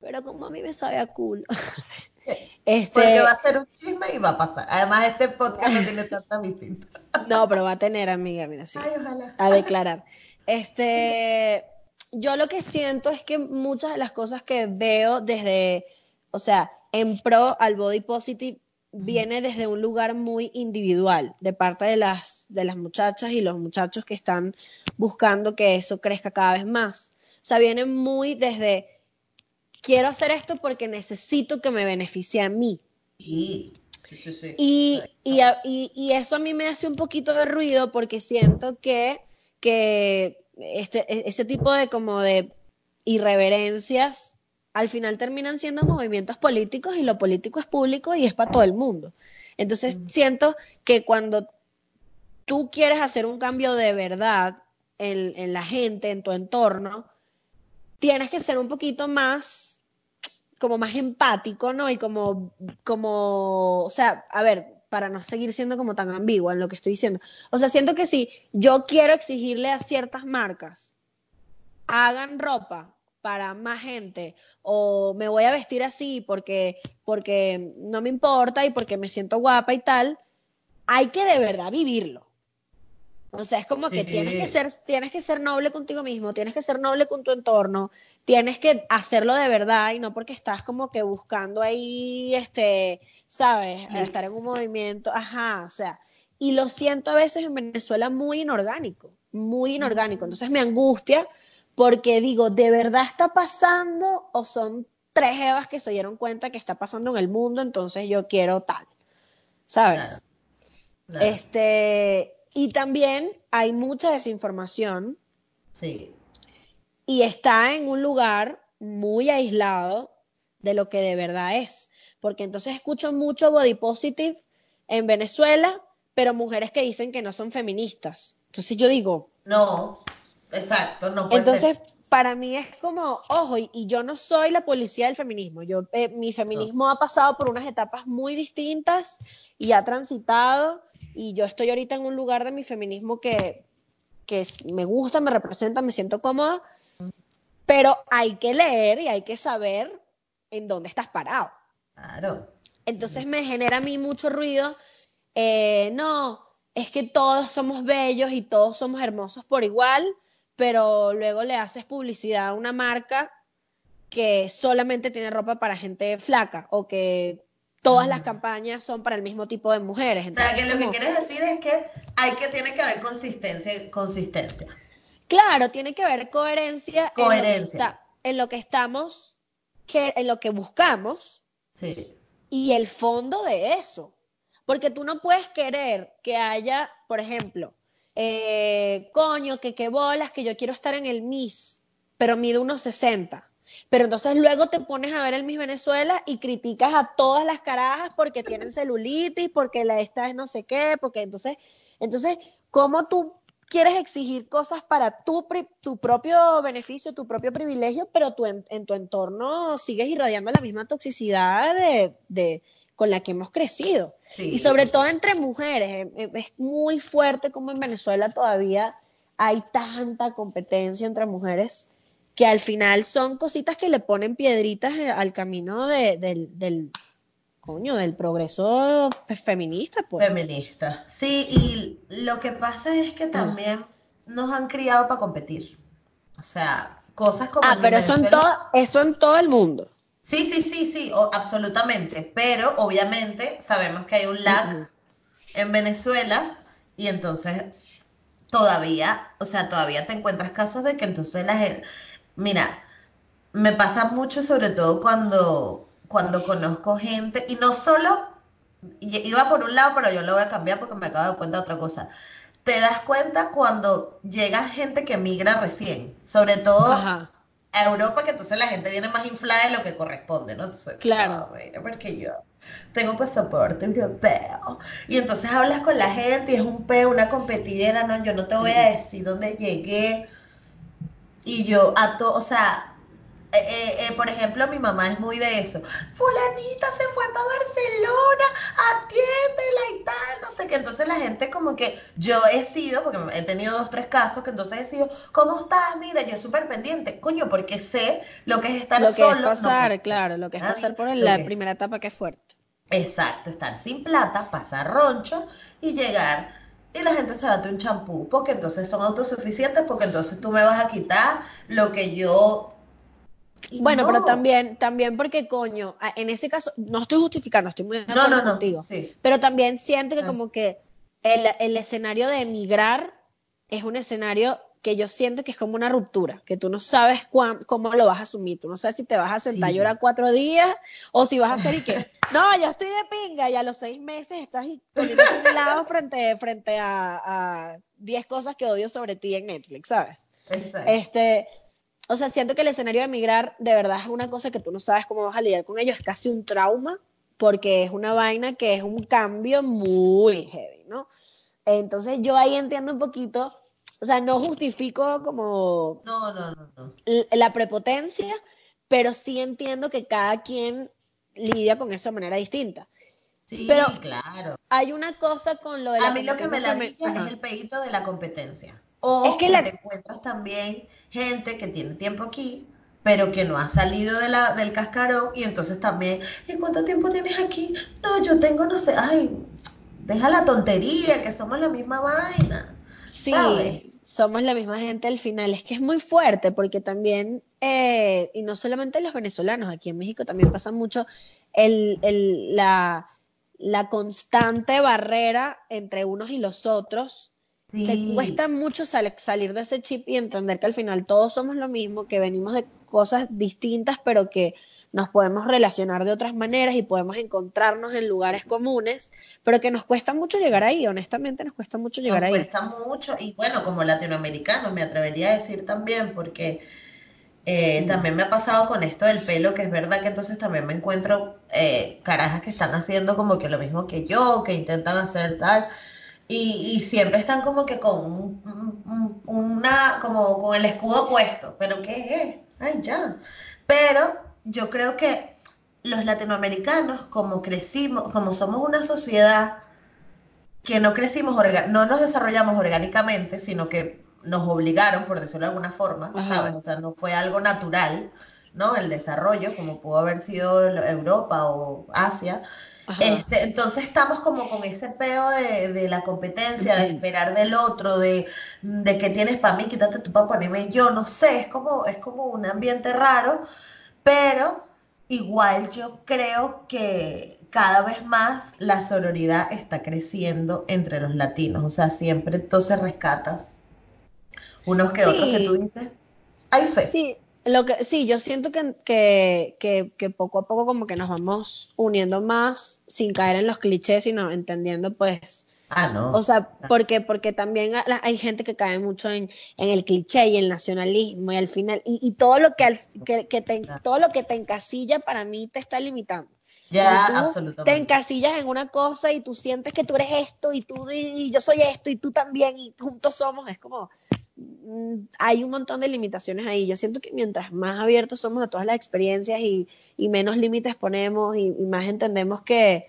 Speaker 2: pero como a mí me sabe a culo.
Speaker 1: Porque
Speaker 2: Este,
Speaker 1: va a ser un chisme y va a pasar. Además, este podcast no tiene tanta visita.
Speaker 2: no, pero va a tener, amiga, mira, sí.
Speaker 1: Ay, ojalá.
Speaker 2: a declarar. Este, yo lo que siento es que muchas de las cosas que veo desde, o sea, en pro al body positive viene desde un lugar muy individual, de parte de las, de las muchachas y los muchachos que están buscando que eso crezca cada vez más. O sea, viene muy desde, quiero hacer esto porque necesito que me beneficie a mí.
Speaker 1: Sí, sí, sí.
Speaker 2: Y, y, a- y- y eso a mí me hace un poquito de ruido porque siento que, que este, e- ese tipo de como de irreverencias al final terminan siendo movimientos políticos y lo político es público y es para todo el mundo. Entonces
Speaker 1: Mm.
Speaker 2: siento que cuando tú quieres hacer un cambio de verdad en, en la gente, en tu entorno, tienes que ser un poquito más como más empático, ¿no? Y como, como, o sea, a ver, para no seguir siendo como tan ambigua en lo que estoy diciendo. O sea, siento que si yo quiero exigirle a ciertas marcas, hagan ropa para más gente o me voy a vestir así porque, porque no me importa y porque me siento guapa y tal, hay que de verdad vivirlo. O sea, es como que tienes que ser, tienes que ser noble contigo mismo, tienes que ser noble con tu entorno, tienes que hacerlo de verdad y no porque estás como que buscando ahí, este, ¿sabes? Estar en un movimiento, ajá, o sea, y lo siento a veces en Venezuela muy inorgánico, muy inorgánico. Entonces me angustia porque digo, ¿de verdad está pasando o son tres evas que se dieron cuenta que está pasando en el mundo? Entonces yo quiero tal. ¿sabes?
Speaker 1: Claro, claro.
Speaker 2: Este, y también hay mucha desinformación
Speaker 1: Sí.
Speaker 2: y está en un lugar muy aislado de lo que de verdad es. Porque entonces escucho mucho body positive en Venezuela, pero mujeres que dicen que no son feministas. Entonces yo digo,
Speaker 1: No, exacto, no puede
Speaker 2: entonces
Speaker 1: ser.
Speaker 2: Para mí es como, ojo, y, y yo no soy la policía del feminismo. Yo, eh, mi feminismo ha pasado por unas etapas muy distintas y ha transitado, y yo estoy ahorita en un lugar de mi feminismo que, que me gusta, me representa, me siento cómoda, pero hay que leer y hay que saber en dónde estás parado.
Speaker 1: Claro.
Speaker 2: Entonces me genera a mí mucho ruido. eh, no, es que todos somos bellos y todos somos hermosos por igual, pero luego le haces publicidad a una marca que solamente tiene ropa para gente flaca o que todas las campañas son para el mismo tipo de mujeres.
Speaker 1: O sea, que lo que quieres decir es que hay que, tiene que haber consistencia, consistencia.
Speaker 2: Claro, tiene que haber coherencia, En, lo que
Speaker 1: Coherencia.
Speaker 2: está- en lo que estamos, que, en lo que buscamos
Speaker 1: Sí.
Speaker 2: y el fondo de eso. Porque tú no puedes querer que haya, por ejemplo, eh, coño, que qué bolas, que yo quiero estar en el Miss, pero mido unos 60. Pero entonces luego te pones a ver el Miss Venezuela y criticas a todas las carajas porque tienen celulitis, porque la esta es no sé qué, porque entonces, entonces, ¿cómo tú quieres exigir cosas para tu, tu propio beneficio, tu propio privilegio, pero tú en, tu entorno sigues irradiando la misma toxicidad de- con la que hemos crecido?
Speaker 1: sí.
Speaker 2: Y sobre todo entre mujeres, eh, eh, es muy fuerte como en Venezuela todavía hay tanta competencia entre mujeres que al final son cositas que le ponen piedritas eh, al camino de- del, del, coño, del progreso pues, feminista, pues.
Speaker 1: Feminista. Sí, y lo que pasa es que también nos han criado para competir. O sea, cosas como...
Speaker 2: Ah, pero eso en, todo, eso en todo el mundo.
Speaker 1: Sí, sí, sí, sí, o- absolutamente. Pero obviamente sabemos que hay un lag en Venezuela y entonces todavía, o sea, todavía te encuentras casos de que entonces la gente, mira, me pasa mucho sobre todo cuando, cuando conozco gente y no solo, iba por un lado, pero yo lo voy a cambiar porque me acabo de dar cuenta de otra cosa. Te das cuenta cuando llega gente que migra recién, sobre todo
Speaker 2: Ajá.
Speaker 1: A Europa, que entonces la gente viene más inflada de lo que corresponde, ¿no? Entonces,
Speaker 2: Claro.
Speaker 1: porque yo tengo pasaporte europeo. Y entonces hablas con la gente y es un peo, una competidera, no, yo no te voy a decir dónde llegué. Y yo a todo, o sea, eh, eh, eh, por ejemplo, mi mamá es muy de eso. Fulanita se fue para Barcelona, atiéndela y tal, no sé qué. Entonces la gente como que yo he sido, porque he tenido dos, tres casos, que entonces he sido, ¿cómo estás? Mira, yo súper pendiente. Coño, porque sé lo que es estar
Speaker 2: Lo que
Speaker 1: solo.
Speaker 2: es pasar, claro, lo que es
Speaker 1: nadie,
Speaker 2: pasar por la
Speaker 1: es-
Speaker 2: primera etapa que es fuerte.
Speaker 1: Exacto, estar sin plata, pasar roncho y llegar y la gente se date un champú, porque entonces son autosuficientes, porque entonces tú me vas a quitar lo que yo... y
Speaker 2: Bueno, pero
Speaker 1: no.
Speaker 2: también, también porque, coño, en ese caso, no estoy justificando, estoy muy de
Speaker 1: No,
Speaker 2: acuerdo
Speaker 1: no, no,
Speaker 2: contigo.
Speaker 1: sí.
Speaker 2: Pero también siento que
Speaker 1: Ah.
Speaker 2: como que el, el escenario de emigrar es un escenario que yo siento que es como una ruptura, que tú no sabes cuán- cómo lo vas a asumir, tú no sabes si te vas a sentar a
Speaker 1: Sí.
Speaker 2: llorar cuatro días o si vas a hacer y que, no, yo estoy de pinga y a los seis meses estás comiendo un helado frente, frente a, a 10 cosas que odio sobre ti en Netflix, ¿sabes?
Speaker 1: Exacto.
Speaker 2: Este, o sea, siento que el escenario de emigrar de verdad es una cosa que tú no sabes cómo vas a lidiar con ello, es casi un trauma, porque es una vaina que es un cambio muy heavy, ¿no? Entonces yo ahí entiendo un poquito, o sea, no justifico como
Speaker 1: No, no, no, no.
Speaker 2: la prepotencia, pero sí entiendo que cada quien lidia con eso de manera distinta.
Speaker 1: Sí,
Speaker 2: Pero-
Speaker 1: claro.
Speaker 2: Hay una cosa con lo de la
Speaker 1: A mí lo que me la
Speaker 2: me-
Speaker 1: es el pedito de la competencia. O
Speaker 2: Es que
Speaker 1: que
Speaker 2: la-
Speaker 1: te encuentras también gente que tiene tiempo aquí, pero que no ha salido de la, del cascarón y entonces también, ¿y cuánto tiempo tienes aquí? No, yo tengo, no sé, ay, deja la tontería, que somos la misma vaina.
Speaker 2: Sí,
Speaker 1: ¿sabes?
Speaker 2: somos la misma gente al final. Es que es muy fuerte porque también, eh, y no solamente los venezolanos, aquí en México también pasa mucho el, el- la, la constante barrera entre unos y los otros. Te
Speaker 1: Sí,
Speaker 2: cuesta mucho sal- salir de ese chip y entender que al final todos somos lo mismo, que venimos de cosas distintas, pero que nos podemos relacionar de otras maneras y podemos encontrarnos en lugares comunes, pero que nos cuesta mucho llegar ahí, honestamente nos cuesta mucho llegar ahí.
Speaker 1: Nos cuesta mucho, y bueno, como latinoamericanos me atrevería a decir también, porque eh, también me ha pasado con esto del pelo, que es verdad que entonces también me encuentro eh, carajas que están haciendo como que lo mismo que yo, que intentan hacer tal, y, siempre están como que con una, como con el escudo puesto, pero ¿qué es? Ay, ya. Pero yo creo que los latinoamericanos, como crecimos, como somos una sociedad que no crecimos, no nos desarrollamos orgánicamente, sino que nos obligaron, por decirlo de alguna forma, ¿sabes? O sea, no fue algo natural, ¿no? El desarrollo, como pudo haber sido Europa o Asia. Este, entonces estamos como con ese peo de, la competencia, de esperar del otro, de, de que tienes para mí, quítate tu papá, ponerme yo, no sé, es como, es como un ambiente raro, pero igual yo creo que cada vez más la sororidad está creciendo entre los latinos, o sea, siempre entonces rescatas unos que otros que tú dices, hay fe.
Speaker 2: Sí, lo que, sí, yo siento que, que, que, poco a poco como que nos vamos uniendo más sin caer en los clichés, sino entendiendo pues...
Speaker 1: Ah, no.
Speaker 2: O sea, porque, porque también hay gente que cae mucho en, en el cliché y el nacionalismo y al final, y, y todo lo que, que, te, todo lo que te encasilla para mí te está limitando.
Speaker 1: Ya, absolutamente.
Speaker 2: Te encasillas en una cosa y tú sientes que tú eres esto y tú y yo soy esto y tú también y juntos somos, es como, hay un montón de limitaciones ahí. Yo siento que mientras más abiertos somos a todas las experiencias y, menos límites ponemos y, más entendemos que,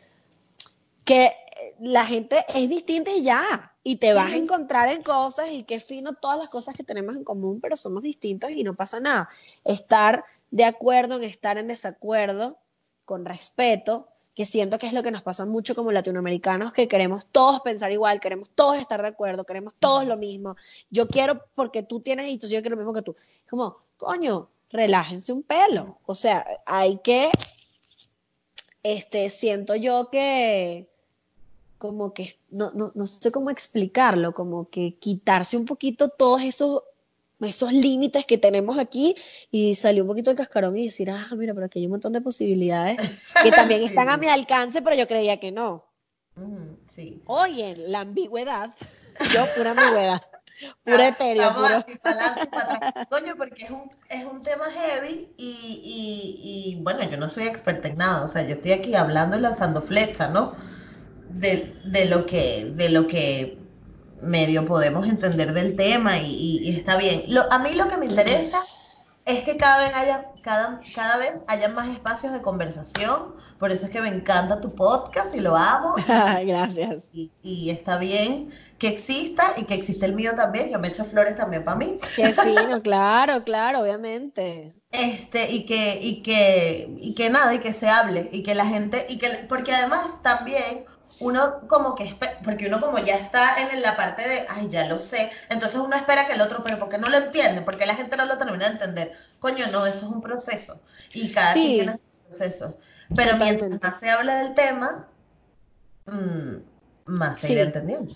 Speaker 2: que la gente es distinta y ya. Y te vas a encontrar en cosas y qué fino todas las cosas que tenemos en común, pero somos distintos y no pasa nada. Estar de acuerdo en estar en desacuerdo, con respeto, que siento que es lo que nos pasa mucho como latinoamericanos, que queremos todos pensar igual, queremos todos estar de acuerdo, queremos todos lo mismo. Yo quiero porque tú tienes entonces yo quiero lo mismo que tú. Es como, coño, relájense un pelo. O sea, hay que, este, siento yo que, como que, no, no, no sé cómo explicarlo, como que quitarse un poquito todos esos esos límites que tenemos aquí y salió un poquito el cascarón y decir, ah, mira, pero aquí hay un montón de posibilidades que también están a mi alcance, pero yo creía que no.
Speaker 1: sí.
Speaker 2: Oye, la ambigüedad, yo pura ambigüedad, pura etéreo. Puro...
Speaker 1: Coño, porque es un, es un tema heavy y, y, y, bueno, yo no soy experta en nada, o sea, yo estoy aquí hablando y lanzando flecha, ¿no? De, de lo que, de lo que medio podemos entender del tema y, está bien. a mí lo que me interesa es que cada vez haya, cada, cada vez haya más espacios de conversación. Por eso es que me encanta tu podcast y lo amo.
Speaker 2: Gracias.
Speaker 1: Y, está bien que exista y que existe el mío también. Yo me echo flores también para mí.
Speaker 2: Qué fino, claro, claro, obviamente.
Speaker 1: Este, y que, y que, y que nada, y que se hable, y que la gente, y que, porque además también uno como que, porque uno como ya está en la parte de, ay, ya lo sé, entonces uno espera que el otro, pero porque no lo entiende, porque la gente no lo termina de entender. Coño, no, eso es un proceso. Y cada quien tiene un proceso. Pero mientras más se habla del tema, mm, más se irá entendiendo.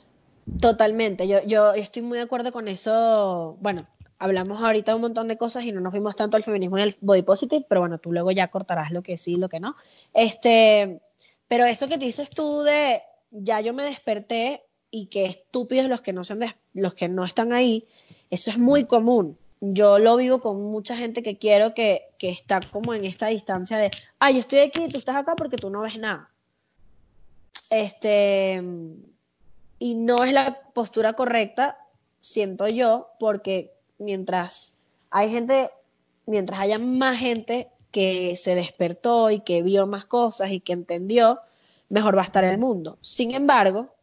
Speaker 2: Totalmente, yo, yo estoy muy de acuerdo con eso. Bueno, hablamos ahorita un montón de cosas y no nos fuimos tanto al feminismo y al body positive, pero bueno, tú luego ya cortarás lo que sí y lo que no. Este, pero eso que dices tú de ya yo me desperté y que estúpidos los que no sean los que no están ahí, eso es muy común. Yo lo vivo con mucha gente que quiero que, que está como en esta distancia de, ay, yo estoy aquí y tú estás acá porque tú no ves nada. Este, y no es la postura correcta, siento yo, porque mientras hay gente, mientras haya más gente que se despertó y que vio más cosas y que entendió, mejor va a estar el mundo. Sin embargo,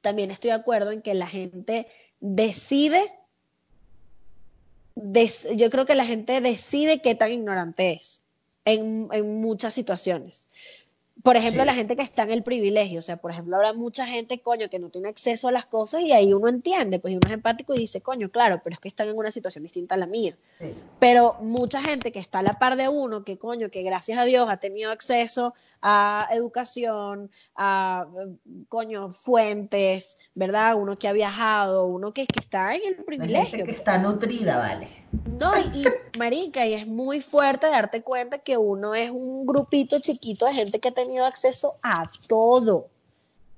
Speaker 2: también estoy de acuerdo en que la gente decide, yo creo que la gente decide qué tan ignorante es en, muchas situaciones. Por ejemplo,
Speaker 1: Sí.
Speaker 2: la gente que está en el privilegio, o sea, por ejemplo, habrá mucha gente, coño, que no tiene acceso a las cosas y ahí uno entiende, pues y uno es empático y dice, coño, claro, pero es que están en una situación distinta a la mía.
Speaker 1: Sí.
Speaker 2: Pero mucha gente que está a la par de uno, que coño, que gracias a Dios ha tenido acceso a educación, a, coño, fuentes, ¿verdad? Uno que ha viajado, uno que, que está en el
Speaker 1: gente
Speaker 2: privilegio.
Speaker 1: que está nutrida, vale.
Speaker 2: No, y, y, marica, y es muy fuerte darte cuenta que uno es un grupito chiquito de gente que ha tenido acceso a todo,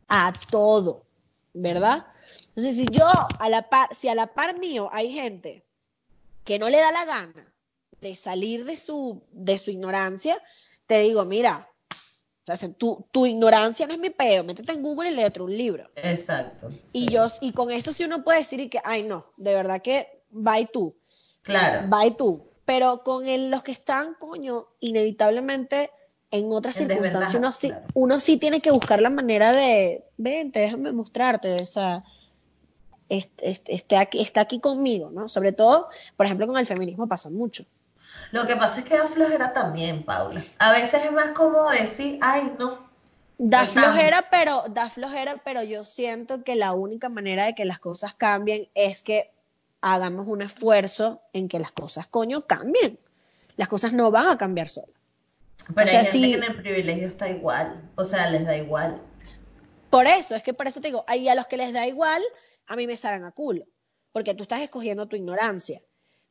Speaker 2: a todo, ¿verdad? Entonces, si yo a la par, si a la par mío hay gente que no le da la gana de salir de su, de su ignorancia, te digo, mira, o sea, tu, tu ignorancia no es mi peo, métete en Google y léete un libro.
Speaker 1: Exacto.
Speaker 2: Y
Speaker 1: sí.
Speaker 2: yo, y con eso sí uno puede decir y que, ay, no, de verdad que, bye tú.
Speaker 1: Claro.
Speaker 2: Bye tú. Pero con el- los que están, coño, inevitablemente en otras
Speaker 1: En
Speaker 2: circunstancias, uno sí,
Speaker 1: claro.
Speaker 2: uno sí tiene que buscar la manera de, vente, déjame mostrarte, o sea, est- est- esté aquí, está aquí conmigo, ¿no? Sobre todo, por ejemplo, con el feminismo pasa mucho.
Speaker 1: Lo que pasa es que da flojera también, Paula. A veces es más cómodo decir, ay, no.
Speaker 2: Da flojera, pero da flojera, pero yo siento que la única manera de que las cosas cambien es que hagamos un esfuerzo en que las cosas, coño, cambien. Las cosas no van a cambiar solas.
Speaker 1: Pero
Speaker 2: O sea,
Speaker 1: hay gente
Speaker 2: sí.
Speaker 1: que en el privilegio está igual. O sea, les da igual.
Speaker 2: Por eso, es que por eso te digo, y a los que les da igual, a mí me saben a culo, porque tú estás escogiendo tu ignorancia.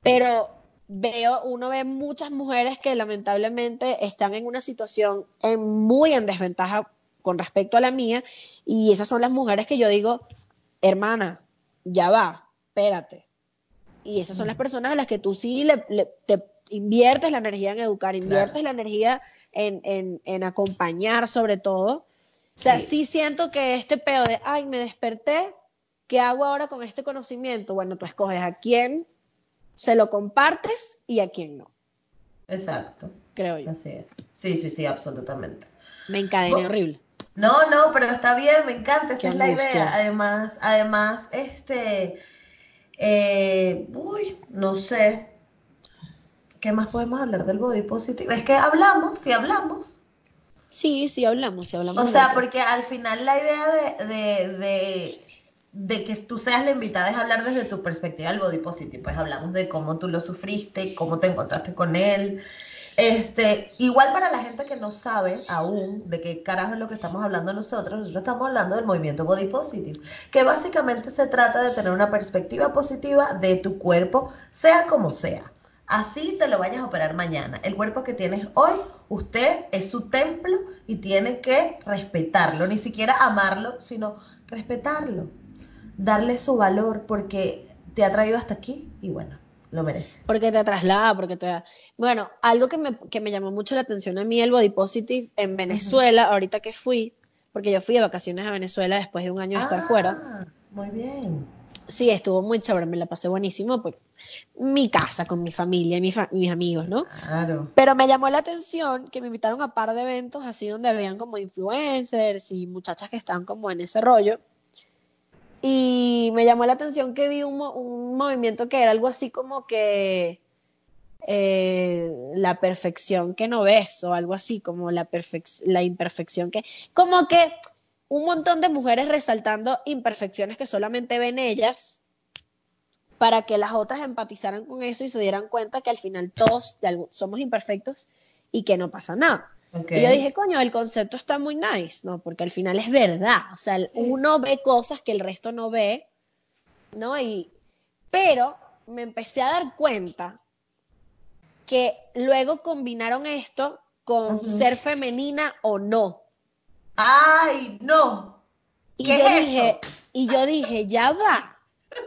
Speaker 2: Pero veo, uno ve muchas mujeres que lamentablemente están en una situación en- muy en desventaja con respecto a la mía, y esas son las mujeres que yo digo, hermana, ya va, espérate. Y esas son las personas a las que tú sí le, le- te inviertes la energía en educar, inviertes la energía en, en- en acompañar sobre todo. O sea,
Speaker 1: Sí.
Speaker 2: sí siento que este pedo de, ay, me desperté, ¿qué hago ahora con este conocimiento? Bueno, tú escoges a quién se lo compartes y a quién no,
Speaker 1: Exacto.
Speaker 2: creo yo.
Speaker 1: Así es. Sí, sí, sí, absolutamente.
Speaker 2: Me encadené horrible.
Speaker 1: No, no, pero está bien, me encanta, esa es la idea. Además, además, este, eh, uy, no sé, ¿qué más podemos hablar del body positive? Es que hablamos, si hablamos.
Speaker 2: Sí, sí hablamos, sí hablamos.
Speaker 1: O sea, porque al final la idea de, de, de, de que tú seas la invitada es hablar desde tu perspectiva del body positive. Pues hablamos de cómo tú lo sufriste, cómo te encontraste con él. Este, igual para la gente que no sabe aún de qué carajo es lo que estamos hablando nosotros, nosotros estamos hablando del movimiento body positive, que básicamente se trata de tener una perspectiva positiva de tu cuerpo, sea como sea. Así te lo vayas a operar mañana. El cuerpo que tienes hoy, usted es su templo y tiene que respetarlo, ni siquiera amarlo, sino respetarlo, darle su valor porque te ha traído hasta aquí y bueno, lo merece.
Speaker 2: Porque te traslada, porque te da. Bueno, algo que me, que me llamó mucho la atención a mí, el body positive en Venezuela, ahorita que fui, porque yo fui de vacaciones a Venezuela después de un año de estar fuera.
Speaker 1: Ah, Muy bien.
Speaker 2: Sí, estuvo muy chévere, me la pasé buenísimo, pues mi casa con mi familia y mi fa- mis amigos, ¿no?
Speaker 1: Claro.
Speaker 2: Pero me llamó la atención que me invitaron a par de eventos así donde habían como influencers y muchachas que estaban como en ese rollo. Y me llamó la atención que vi un, mo- un movimiento que era algo así como que eh, la perfección que no ves o algo así como la, la imperfección que... Como que un montón de mujeres resaltando imperfecciones que solamente ven ellas para que las otras empatizaran con eso y se dieran cuenta que al final todos somos imperfectos y que no pasa nada. Y yo dije, coño, el concepto está muy nice, ¿no? Porque al final es verdad. O sea, uno ve cosas que el resto no ve, ¿no? Y, pero me empecé a dar cuenta que luego combinaron esto con ser femenina o no.
Speaker 1: ¡Ay, no!
Speaker 2: Y
Speaker 1: ¿Qué
Speaker 2: yo
Speaker 1: es
Speaker 2: dije, y yo dije, ya va.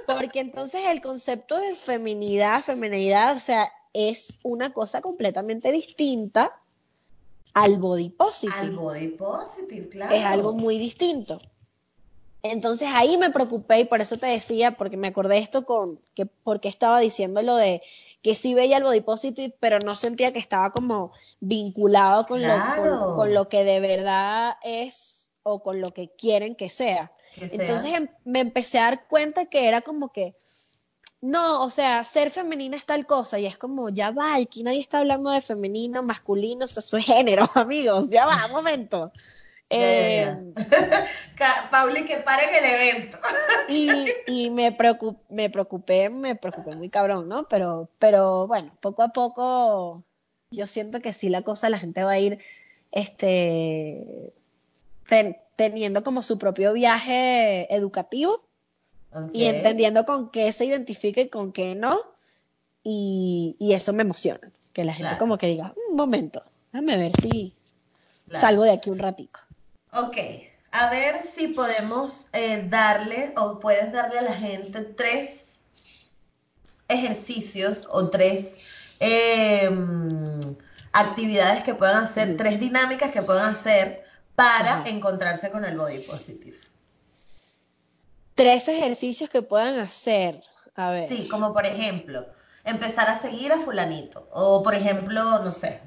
Speaker 2: Porque entonces el concepto de feminidad, feminidad, o sea, es una cosa completamente distinta al body positive.
Speaker 1: Al body positive, claro.
Speaker 2: es algo muy distinto. Entonces ahí me preocupé y por eso te decía, porque me acordé esto con, que porque estaba diciendo lo de que sí veía el body positive, pero no sentía que estaba como vinculado con, lo, con, con lo que de verdad es o con lo que quieren que sea.
Speaker 1: Que sea.
Speaker 2: Entonces em- me empecé a dar cuenta que era como que no, o sea, ser femenina es tal cosa y es como, ya va, aquí nadie está hablando de femenino, masculino, o sea, es género, amigos, ya va, un momento.
Speaker 1: Eh, Pauli, que paren el evento.
Speaker 2: y, y me, preocupé, me preocupé, me preocupé muy cabrón, ¿no? Pero, pero bueno, poco a poco yo siento que sí la cosa, la gente va a ir este, teniendo como su propio viaje educativo y entendiendo con qué se identifica y con qué no. Y, eso me emociona, que la gente como que diga, un momento, déjame ver si salgo de aquí un ratico.
Speaker 1: Ok, a ver si podemos eh, darle o puedes darle a la gente tres ejercicios o tres em, actividades que puedan hacer, tres dinámicas que puedan hacer para encontrarse con el body positive.
Speaker 2: Tres ejercicios que puedan hacer. A ver.
Speaker 1: Sí, como por ejemplo, empezar a seguir a fulanito. O por ejemplo, no sé.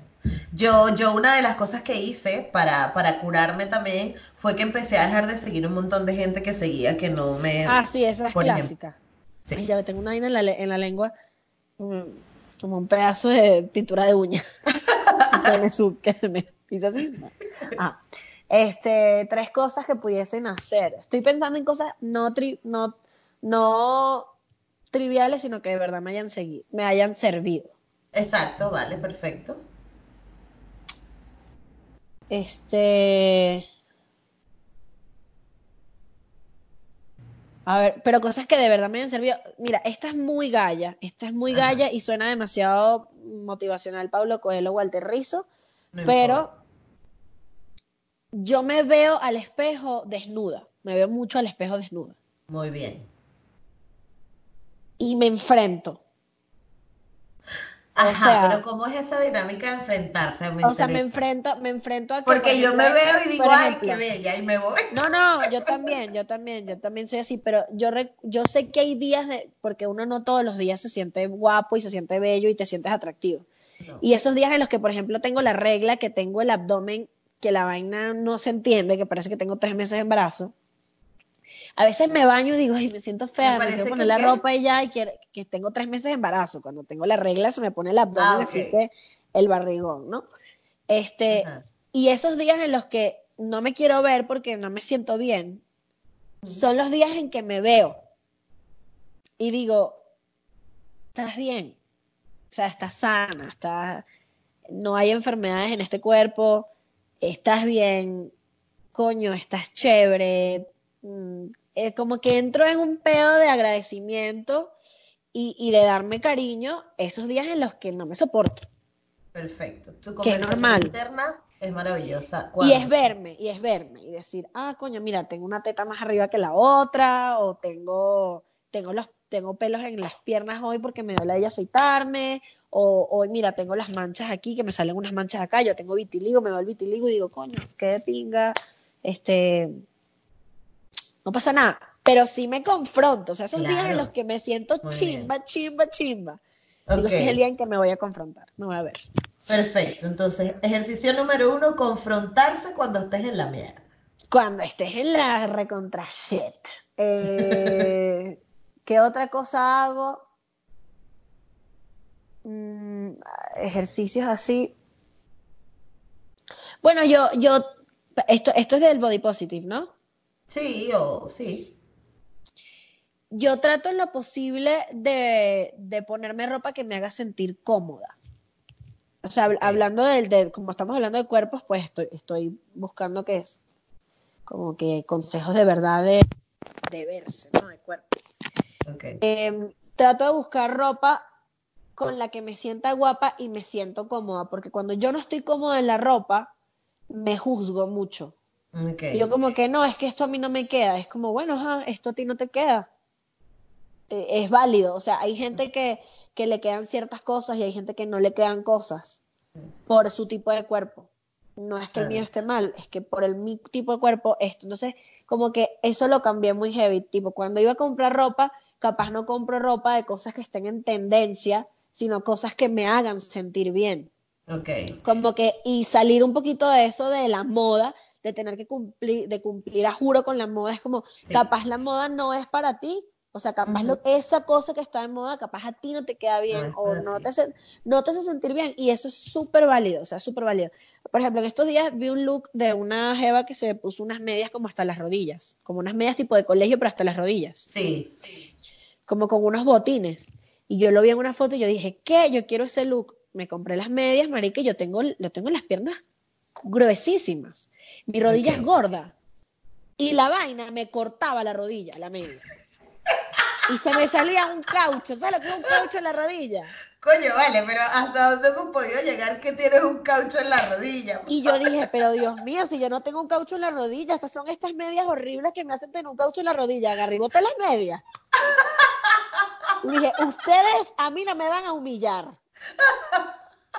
Speaker 1: Yo, yo una de las cosas que hice para, para curarme también fue que empecé a dejar de seguir un montón de gente que seguía que no me...
Speaker 2: Ah, sí, esa es clásica. Sí. ya tengo una vaina en la, en la lengua como un pedazo de pintura de uña. que, me, que se me pisa así. Ah. Este, tres cosas que pudiesen hacer. Estoy pensando en cosas no, no, no triviales, sino que de verdad me hayan, seguido, me hayan servido.
Speaker 1: Exacto, vale, perfecto.
Speaker 2: Este. A ver, pero cosas que de verdad me hayan servido. Mira, esta es muy galla, esta es muy galla y suena demasiado motivacional Pablo Coelho, Walter Rizzo, pero yo me veo al espejo desnuda, me veo mucho al espejo desnuda.
Speaker 1: Muy bien.
Speaker 2: Y me enfrento.
Speaker 1: Ajá, pero ¿cómo es esa dinámica de enfrentarse?
Speaker 2: o sea, me enfrento, me enfrento a
Speaker 1: Porque yo me veo y digo, ay, qué bella, y me voy.
Speaker 2: No, no, yo también, yo también, yo también soy así, pero yo, yo sé que hay días de, porque uno no todos los días se siente guapo y se siente bello y te sientes atractivo. Y esos días en los que, por ejemplo, tengo la regla, que tengo el abdomen que la vaina no se entiende, que parece que tengo tres meses de embarazo. A veces me baño y digo, ay, me siento fea, me, quiero poner la ropa y ya, y quiero, que tengo tres meses de embarazo. Cuando tengo la regla se me pone el abdomen, ah, así que el barrigón, ¿no? Este, y esos días en los que no me quiero ver porque no me siento bien, son los días en que me veo y digo, estás bien, o sea, estás sana, está, no hay enfermedades en este cuerpo, estás bien, coño, estás chévere. Mm, eh, como que entro en un pedo de agradecimiento y, de darme cariño esos días en los que no me soporto.
Speaker 1: Perfecto. Tu conversación normal. interna es maravillosa.
Speaker 2: Y es verme, y es verme, y decir, ah, coño, mira, tengo una teta más arriba que la otra, o tengo, tengo, los, tengo pelos en las piernas hoy porque me duele afeitarme, o, o, mira, tengo las manchas aquí, que me salen unas manchas acá, yo tengo vitiligo, me va el vitiligo y digo, coño, qué de pinga, este, no pasa nada, pero sí me confronto, o sea, esos días en los que me siento chimba, chimba, chimba, digo, este es el día en que me voy a confrontar, me voy a ver.
Speaker 1: Perfecto, entonces, ejercicio número uno, confrontarse cuando estés en la mierda.
Speaker 2: Cuando estés en la recontra shit. Eh, ¿Qué otra cosa hago? Mm, ejercicios así. Bueno, yo, yo, esto, esto es del body positive, ¿no?
Speaker 1: Sí, o sí.
Speaker 2: Yo trato en lo posible de, ponerme ropa que me haga sentir cómoda. O sea, hablando del, de, como estamos hablando de cuerpos, pues estoy, estoy buscando que es como que consejos de verdad de, verse, ¿no? De cuerpo. Em, trato de buscar ropa con la que me sienta guapa y me siento cómoda, porque cuando yo no estoy cómoda en la ropa, me juzgo mucho. yo como que no, es que esto a mí no me queda, es como, bueno, esto a ti no te queda. E, es válido, o sea, hay gente que, que le quedan ciertas cosas y hay gente que no le quedan cosas por su tipo de cuerpo. No es que el mío esté mal, es que por el mi tipo de cuerpo esto. Entonces, como que eso lo cambié muy heavy. Tipo, cuando iba a comprar ropa, capaz no compro ropa de cosas que estén en tendencia, sino cosas que me hagan sentir bien.
Speaker 1: Ok.
Speaker 2: Como que, y salir un poquito de eso de la moda, de tener que cumplir, de cumplir a juro con la moda, es como, capaz la moda no es para ti, O sea, capaz lo- esa cosa que está de moda, capaz a ti no te queda bien
Speaker 1: es
Speaker 2: o no te, hace, no te hace sentir bien. Y eso es súper válido, o sea, súper válido. Por ejemplo, en estos días vi un look de una jeva que se puso unas medias como hasta las rodillas, como unas medias tipo de colegio, pero hasta las rodillas,
Speaker 1: Sí.
Speaker 2: como con unos botines. Y yo lo vi en una foto y yo dije, ¿qué? Yo quiero ese look. Me compré las medias, marica, y yo tengo, lo tengo en las piernas gruesísimas. Mi rodilla es gorda. Y la vaina me cortaba la rodilla, la media. Y se me salía un caucho. ¿Sabes lo que es un caucho en la rodilla?
Speaker 1: Coño, vale, pero ¿hasta dónde hemos podido llegar que tienes un caucho en la rodilla?
Speaker 2: Y yo dije, pero Dios mío, si yo no tengo un caucho en la rodilla, estas son estas medias horribles que me hacen tener un caucho en la rodilla. Agarré y boté las medias. Y dije, ustedes a mí no me van a humillar.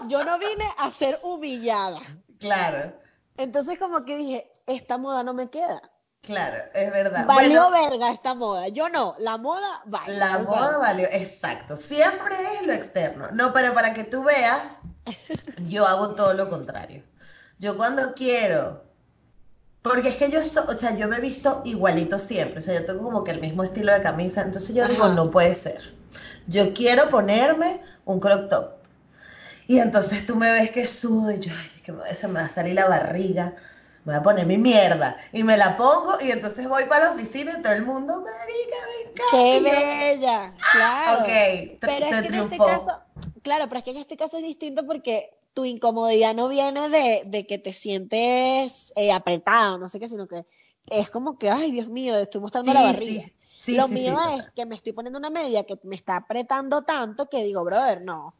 Speaker 2: Yo no vine a ser humillada.
Speaker 1: Claro,
Speaker 2: Entonces como que dije, esta moda no me queda.
Speaker 1: claro, es verdad.
Speaker 2: Valió
Speaker 1: Bueno,
Speaker 2: verga esta moda. Yo no, la moda vale.
Speaker 1: la moda valió, exacto, siempre es lo externo. No, pero para que tú veas, yo hago todo lo contrario. Yo cuando quiero, porque es que yo, so- o sea, yo me he visto igualito siempre, o sea, yo tengo como que el mismo estilo de camisa, entonces yo digo, no puede ser. Yo quiero ponerme un crop top. Y entonces tú me ves que sudo y yo, ay, que me- se me va a salir la barriga, me voy a poner mi mierda. Y me la pongo y entonces voy para la oficina y todo el mundo, marica, me encanta.
Speaker 2: ¡Qué bella! Claro.
Speaker 1: Ok, te,
Speaker 2: Pero es que en este caso, claro, pero es que en este caso es distinto porque tu incomodidad no viene de, de que te sientes eh, apretado, no sé qué, sino que es como que, ay, Dios mío, estoy mostrando la barriga.
Speaker 1: sí, sí,
Speaker 2: Lo mío es que me estoy poniendo una media que me está apretando tanto que digo, brother, no.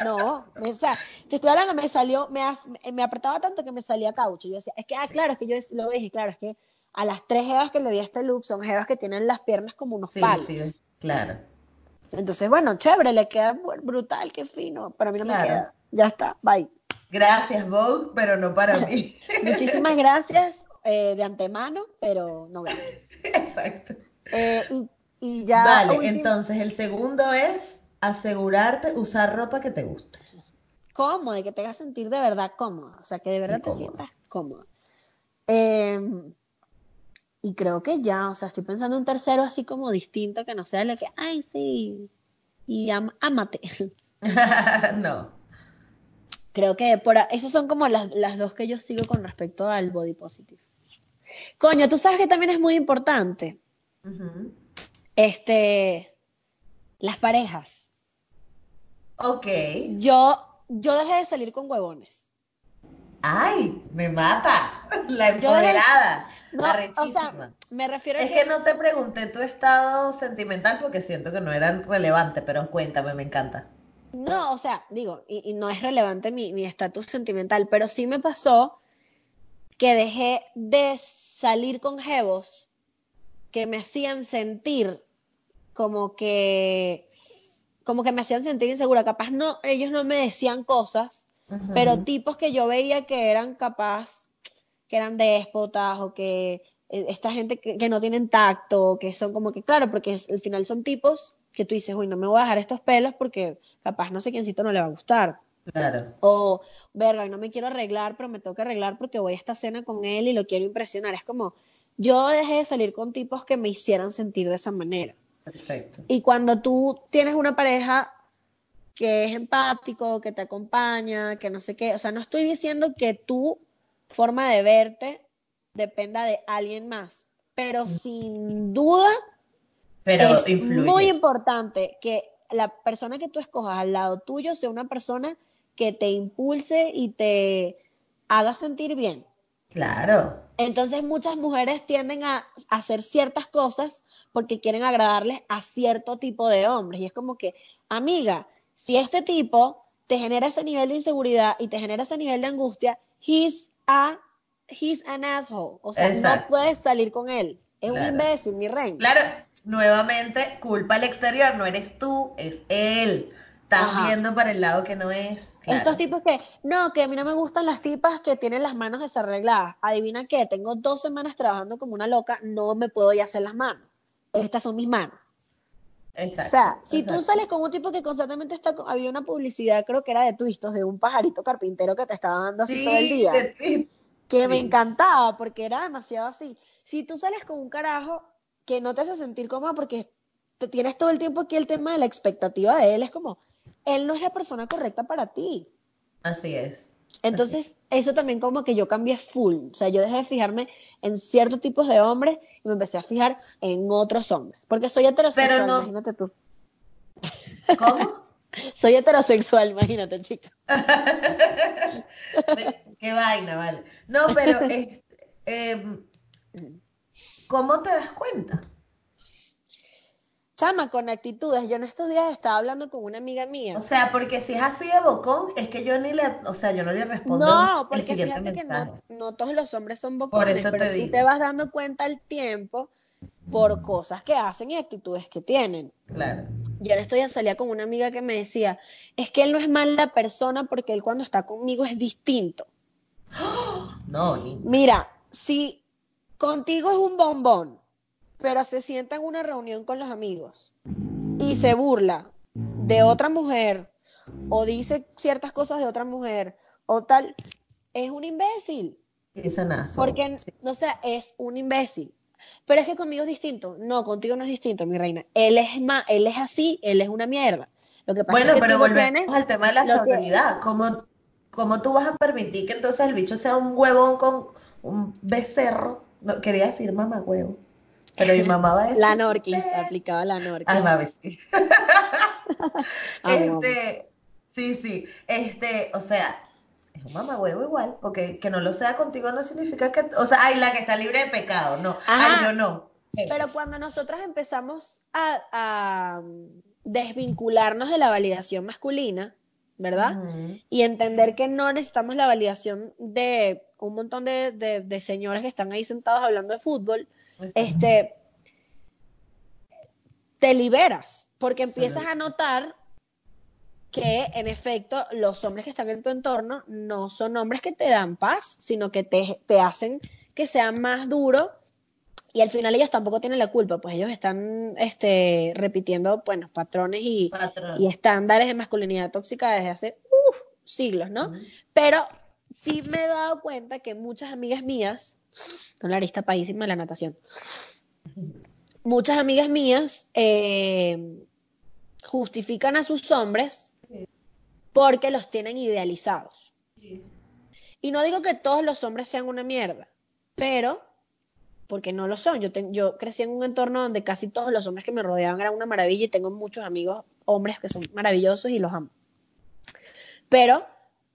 Speaker 2: No, o sea, te estoy hablando, me salió, me, as- me apretaba tanto que me salía caucho. Yo decía, es que, ah, claro, es que yo lo dije, claro, es que a las tres jevas que le di a este look son jevas que tienen las piernas como unos
Speaker 1: Sí,
Speaker 2: palos.
Speaker 1: sí, claro.
Speaker 2: Entonces, bueno, chévere, le queda brutal, qué fino. Para mí no
Speaker 1: Claro.
Speaker 2: me queda. Ya está, bye.
Speaker 1: Gracias, Vogue, pero no para mí.
Speaker 2: Muchísimas gracias eh, de antemano, pero no gracias.
Speaker 1: Exacto.
Speaker 2: Eh, y, y ya.
Speaker 1: Vale,
Speaker 2: último-
Speaker 1: entonces el segundo es asegurarte usar ropa que te guste.
Speaker 2: cómoda y que te haga sentir de verdad cómoda, o sea, que de verdad te sientas cómoda. Eh, y creo que ya, o sea, estoy pensando en un tercero así como distinto, que no sea lo que, ay, sí, y am- ámate.
Speaker 1: no.
Speaker 2: Creo que por esas son como las, las dos que yo sigo con respecto al body positive. Coño, tú sabes que también es muy importante, este, las parejas.
Speaker 1: Ok.
Speaker 2: Yo, yo dejé de salir con huevones.
Speaker 1: Ay, me mata. La
Speaker 2: dejé-
Speaker 1: empoderada.
Speaker 2: No, o sea, me refiero a
Speaker 1: Es que no te pregunté tu estado sentimental porque siento que no era relevante, pero cuéntame, me encanta.
Speaker 2: No, o sea, digo, y, y no es relevante mi mi estatus sentimental, pero sí me pasó que dejé de salir con jevos que me hacían sentir como que, como que me hacían sentir insegura. Capaz no, ellos no me decían cosas, pero tipos que yo veía que eran capaz, que eran déspotas o que eh, esta gente que, que no tienen tacto, que son como que, claro, porque al final son tipos que tú dices, uy, no me voy a dejar estos pelos porque capaz no sé quiéncito no le va a gustar.
Speaker 1: Claro.
Speaker 2: O, verga, no me quiero arreglar, pero me tengo que arreglar porque voy a esta cena con él y lo quiero impresionar. Es como, yo dejé de salir con tipos que me hicieran sentir de esa manera.
Speaker 1: Perfecto.
Speaker 2: Y cuando tú tienes una pareja que es empático, que te acompaña, que no sé qué, o sea, no estoy diciendo que tu forma de verte dependa de alguien más, pero sin duda
Speaker 1: Pero
Speaker 2: es
Speaker 1: influye.
Speaker 2: muy importante que la persona que tú escojas al lado tuyo sea una persona que te impulse y te haga sentir bien.
Speaker 1: Claro.
Speaker 2: Entonces muchas mujeres tienden a hacer ciertas cosas porque quieren agradarles a cierto tipo de hombres. Y es como que, amiga, si este tipo te genera ese nivel de inseguridad y te genera ese nivel de angustia, he's a he's an asshole. O sea,
Speaker 1: Exacto.
Speaker 2: no puedes salir con él. Es un
Speaker 1: Claro.
Speaker 2: imbécil, mi reina.
Speaker 1: Claro, nuevamente, culpa al exterior, no eres tú, es él. Estás
Speaker 2: Ajá.
Speaker 1: viendo para el lado que no es. Claro.
Speaker 2: Estos tipos que, no, que a mí no me gustan las tipas que tienen las manos desarregladas. Adivina qué, tengo dos semanas trabajando como una loca, no me puedo ya hacer las manos. Estas son mis manos.
Speaker 1: Exacto,
Speaker 2: O sea, si tú sales con un tipo que constantemente está, con- había una publicidad, creo que era de twistos, de un pajarito carpintero que te estaba dando así todo el día, que me
Speaker 1: sí.
Speaker 2: encantaba porque era demasiado así. Si tú sales con un carajo que no te hace sentir cómoda porque te tienes todo el tiempo aquí el tema de la expectativa de él. Es como, él no es la persona correcta para ti.
Speaker 1: Así es.
Speaker 2: Entonces, eso también como que yo cambié full. O sea, yo dejé de fijarme en ciertos tipos de hombres y me empecé a fijar en otros hombres. Porque soy heterosexual,
Speaker 1: Pero no-
Speaker 2: imagínate tú.
Speaker 1: ¿Cómo?
Speaker 2: Soy heterosexual, imagínate, chica.
Speaker 1: Qué vaina, vale. No, pero em, ¿cómo te das cuenta?
Speaker 2: Chama, con actitudes. Yo en estos días estaba hablando con una amiga mía.
Speaker 1: O sea, porque si es así de bocón, es que yo ni le, o sea, yo no le respondo
Speaker 2: No,
Speaker 1: el
Speaker 2: porque
Speaker 1: siguiente
Speaker 2: fíjate que
Speaker 1: mensaje.
Speaker 2: no, no todos los hombres son bocones,
Speaker 1: eso
Speaker 2: pero
Speaker 1: te
Speaker 2: tú
Speaker 1: digo.
Speaker 2: te vas dando cuenta al tiempo por cosas que hacen y actitudes que tienen.
Speaker 1: Claro.
Speaker 2: Yo en estos días salía con una amiga que me decía, es que él no es mala persona porque él cuando está conmigo es distinto.
Speaker 1: No.
Speaker 2: Mira, si contigo es un bombón, pero se sienta en una reunión con los amigos y se burla de otra mujer o dice ciertas cosas de otra mujer o tal, es un imbécil.
Speaker 1: Pisanazo.
Speaker 2: Porque, o sea, es un imbécil. Pero es que conmigo es distinto. No, contigo no es distinto, mi reina. Él es más, él es así, él es una mierda. Lo que pasa
Speaker 1: Bueno,
Speaker 2: es que
Speaker 1: pero volvemos
Speaker 2: tienes-
Speaker 1: al tema de la. ¿Cómo, cómo tú vas a permitir que entonces el bicho sea un huevón con un becerro? No, quería decir mamá huevo. Pero mi mamá va a decir.
Speaker 2: La Norquis, aplicaba la Norquis.
Speaker 1: Ay, mami, sí.
Speaker 2: Amo,
Speaker 1: Este, sí, sí. Este, o sea, es un mamá huevo igual, porque que no lo sea contigo no significa que, o sea, ay, la que está libre de pecado, no. Ay,
Speaker 2: Ajá.
Speaker 1: yo no. Eh,
Speaker 2: Pero cuando nosotros empezamos a, a desvincularnos de la validación masculina, ¿verdad? Y entender que no necesitamos la validación de un montón de, de, de señores que están ahí sentados hablando de fútbol, este, te liberas, porque empiezas a notar que en efecto los hombres que están en tu entorno no son hombres que te dan paz, sino que te, te hacen que sea más duro y al final ellos tampoco tienen la culpa, pues ellos están este, repitiendo bueno, patrones y, estándares de masculinidad tóxica desde hace uf, siglos, ¿no? Pero sí me he dado cuenta que muchas amigas mías, con la arista paísima de la natación, muchas amigas mías eh, justifican a sus hombres porque los tienen idealizados. Y no digo que todos los hombres sean una mierda, pero porque no lo son. Yo, te- yo crecí en un entorno donde casi todos los hombres que me rodeaban eran una maravilla y tengo muchos amigos hombres que son maravillosos y los amo. Pero,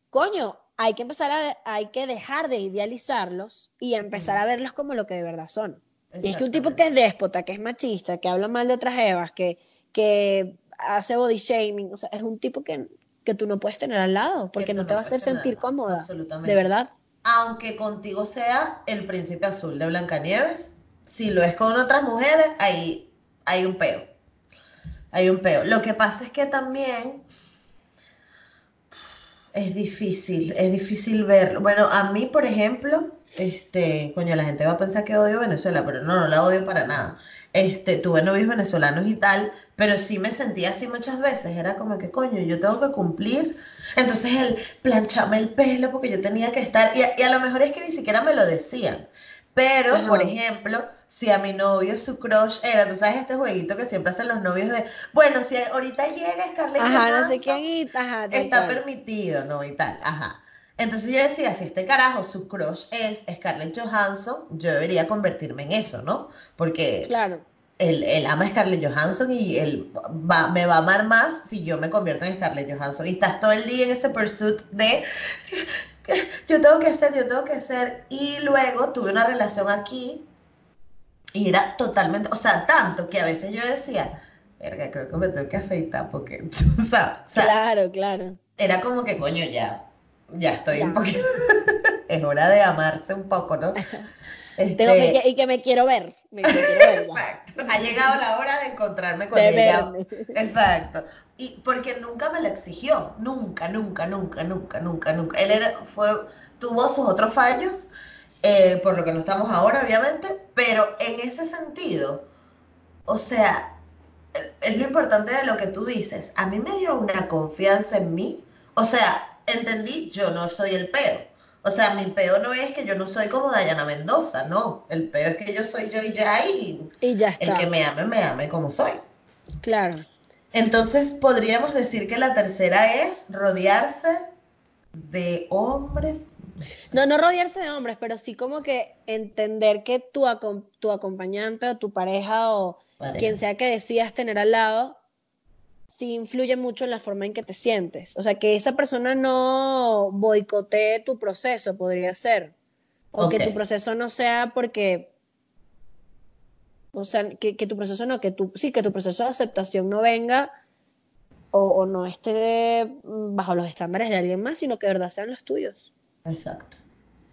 Speaker 2: coño, hay que empezar a, hay que dejar de idealizarlos y empezar a verlos como lo que de verdad son. Y es que un tipo que es déspota, que es machista, que habla mal de otras evas, que, que hace body shaming, o sea, es un tipo que, que tú no puedes tener al lado, porque no te va a hacer sentir
Speaker 1: lado,
Speaker 2: cómoda,
Speaker 1: absolutamente.
Speaker 2: de verdad.
Speaker 1: Aunque contigo sea el príncipe azul de Blancanieves, si lo es con otras mujeres, ahí hay un peo. Hay un peo. Lo que pasa es que también es difícil, es difícil verlo. Bueno, a mí, por ejemplo, este, coño, la gente va a pensar que odio Venezuela, pero no, no la odio para nada. Este, tuve novios venezolanos y tal, pero sí me sentía así muchas veces. Era como que, coño, yo tengo que cumplir. Entonces él plancharme el pelo porque yo tenía que estar. Y a, y a lo mejor es que ni siquiera me lo decían. Pero,
Speaker 2: Ajá.
Speaker 1: por ejemplo, si a mi novio su crush era, tú sabes, este jueguito que siempre hacen los novios de, bueno, si ahorita llega Scarlett
Speaker 2: Ajá, no sé
Speaker 1: Johansson,
Speaker 2: quién y ajá, tal
Speaker 1: está
Speaker 2: cual.
Speaker 1: permitido, ¿no? Y tal, ajá. Entonces yo decía, si este carajo, su crush es Scarlett Johansson, yo debería convertirme en eso, ¿no? Porque
Speaker 2: Claro.
Speaker 1: Él, él ama a Scarlett Johansson y él va, me va a amar más si yo me convierto en Scarlett Johansson. Y estás todo el día en ese pursuit de yo tengo que hacer, yo tengo que hacer. Y luego tuve una relación aquí y era totalmente, o sea, tanto que a veces yo decía, verga, creo que me tengo que afeitar porque, o sea, o sea,
Speaker 2: Claro, claro.
Speaker 1: era como que coño, ya, ya estoy
Speaker 2: Ya.
Speaker 1: un poquito, es hora de amarse un poco, ¿no?
Speaker 2: Tengo
Speaker 1: Este,
Speaker 2: que- y que me quiero ver. Me, me quiero.
Speaker 1: Exacto. Ha llegado la hora de encontrarme con
Speaker 2: De
Speaker 1: ella.
Speaker 2: verme.
Speaker 1: Exacto. Y porque nunca me lo exigió. Nunca, nunca, nunca, nunca, nunca, nunca. Él era, fue, tuvo sus otros fallos, eh, por lo que no estamos ahora, obviamente, pero en ese sentido, o sea, eh, es lo importante de lo que tú dices. A mí me dio una confianza en mí. O sea, entendí, yo no soy el peo. O sea, mi peo no es que yo no soy como Dayana Mendoza, no. El peo es que yo soy yo y ya y,
Speaker 2: Y ya
Speaker 1: el
Speaker 2: está.
Speaker 1: que me ame, me ame como soy.
Speaker 2: Claro.
Speaker 1: Entonces, podríamos decir que la tercera es rodearse de hombres.
Speaker 2: No, no rodearse de hombres, pero sí como que entender que tu, acom- tu acompañante o tu pareja o quien sea que decidas tener al lado, sí influye mucho en la forma en que te sientes. O sea, que esa persona no boicotee tu proceso, podría ser. O que tu proceso no sea porque... O sea, que, que tu proceso no, que tu, sí, que tu proceso de aceptación no venga o, o no esté bajo los estándares de alguien más, sino que de verdad sean los tuyos.
Speaker 1: Exacto.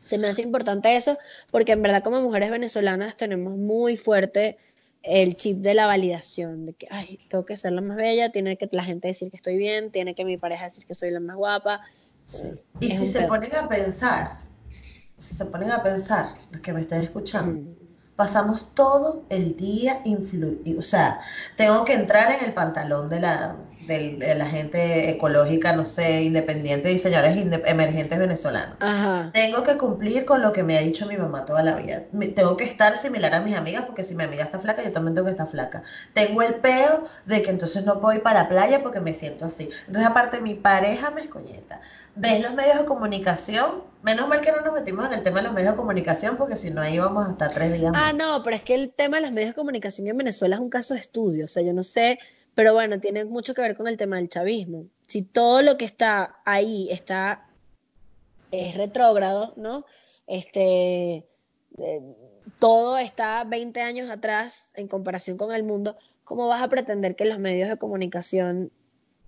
Speaker 2: Se me hace importante eso porque en verdad como mujeres venezolanas tenemos muy fuerte el chip de la validación, de que, ay, tengo que ser la más bella, tiene que la gente decir que estoy bien, tiene que mi pareja decir que soy la más guapa.
Speaker 1: Y si se
Speaker 2: pedo.
Speaker 1: ponen a pensar, si se ponen a pensar, los que me estén escuchando,
Speaker 2: Mm.
Speaker 1: pasamos todo el día influ y, o sea, tengo que entrar en el pantalón de la, del- de la gente ecológica, no sé, independiente y señores inde- emergentes venezolanos.
Speaker 2: Ajá.
Speaker 1: Tengo que cumplir con lo que me ha dicho mi mamá toda la vida. Me- Tengo que estar similar a mis amigas porque si mi amiga está flaca, yo también tengo que estar flaca. Tengo el peo de que entonces no puedo ir para la playa porque me siento así. Entonces, aparte, mi pareja me escoñeta. ¿Ves los medios de comunicación? Menos mal que no nos metimos en el tema de los medios de comunicación porque si no, ahí vamos hasta tres días
Speaker 2: Ah,
Speaker 1: más.
Speaker 2: no, pero es que el tema de los medios de comunicación en Venezuela es un caso de estudio, o sea, yo no sé, pero bueno, tiene mucho que ver con el tema del chavismo. Si todo lo que está ahí está, es retrógrado, ¿no? Este, eh, todo está 20 años atrás en comparación con el mundo, ¿cómo vas a pretender que los medios de comunicación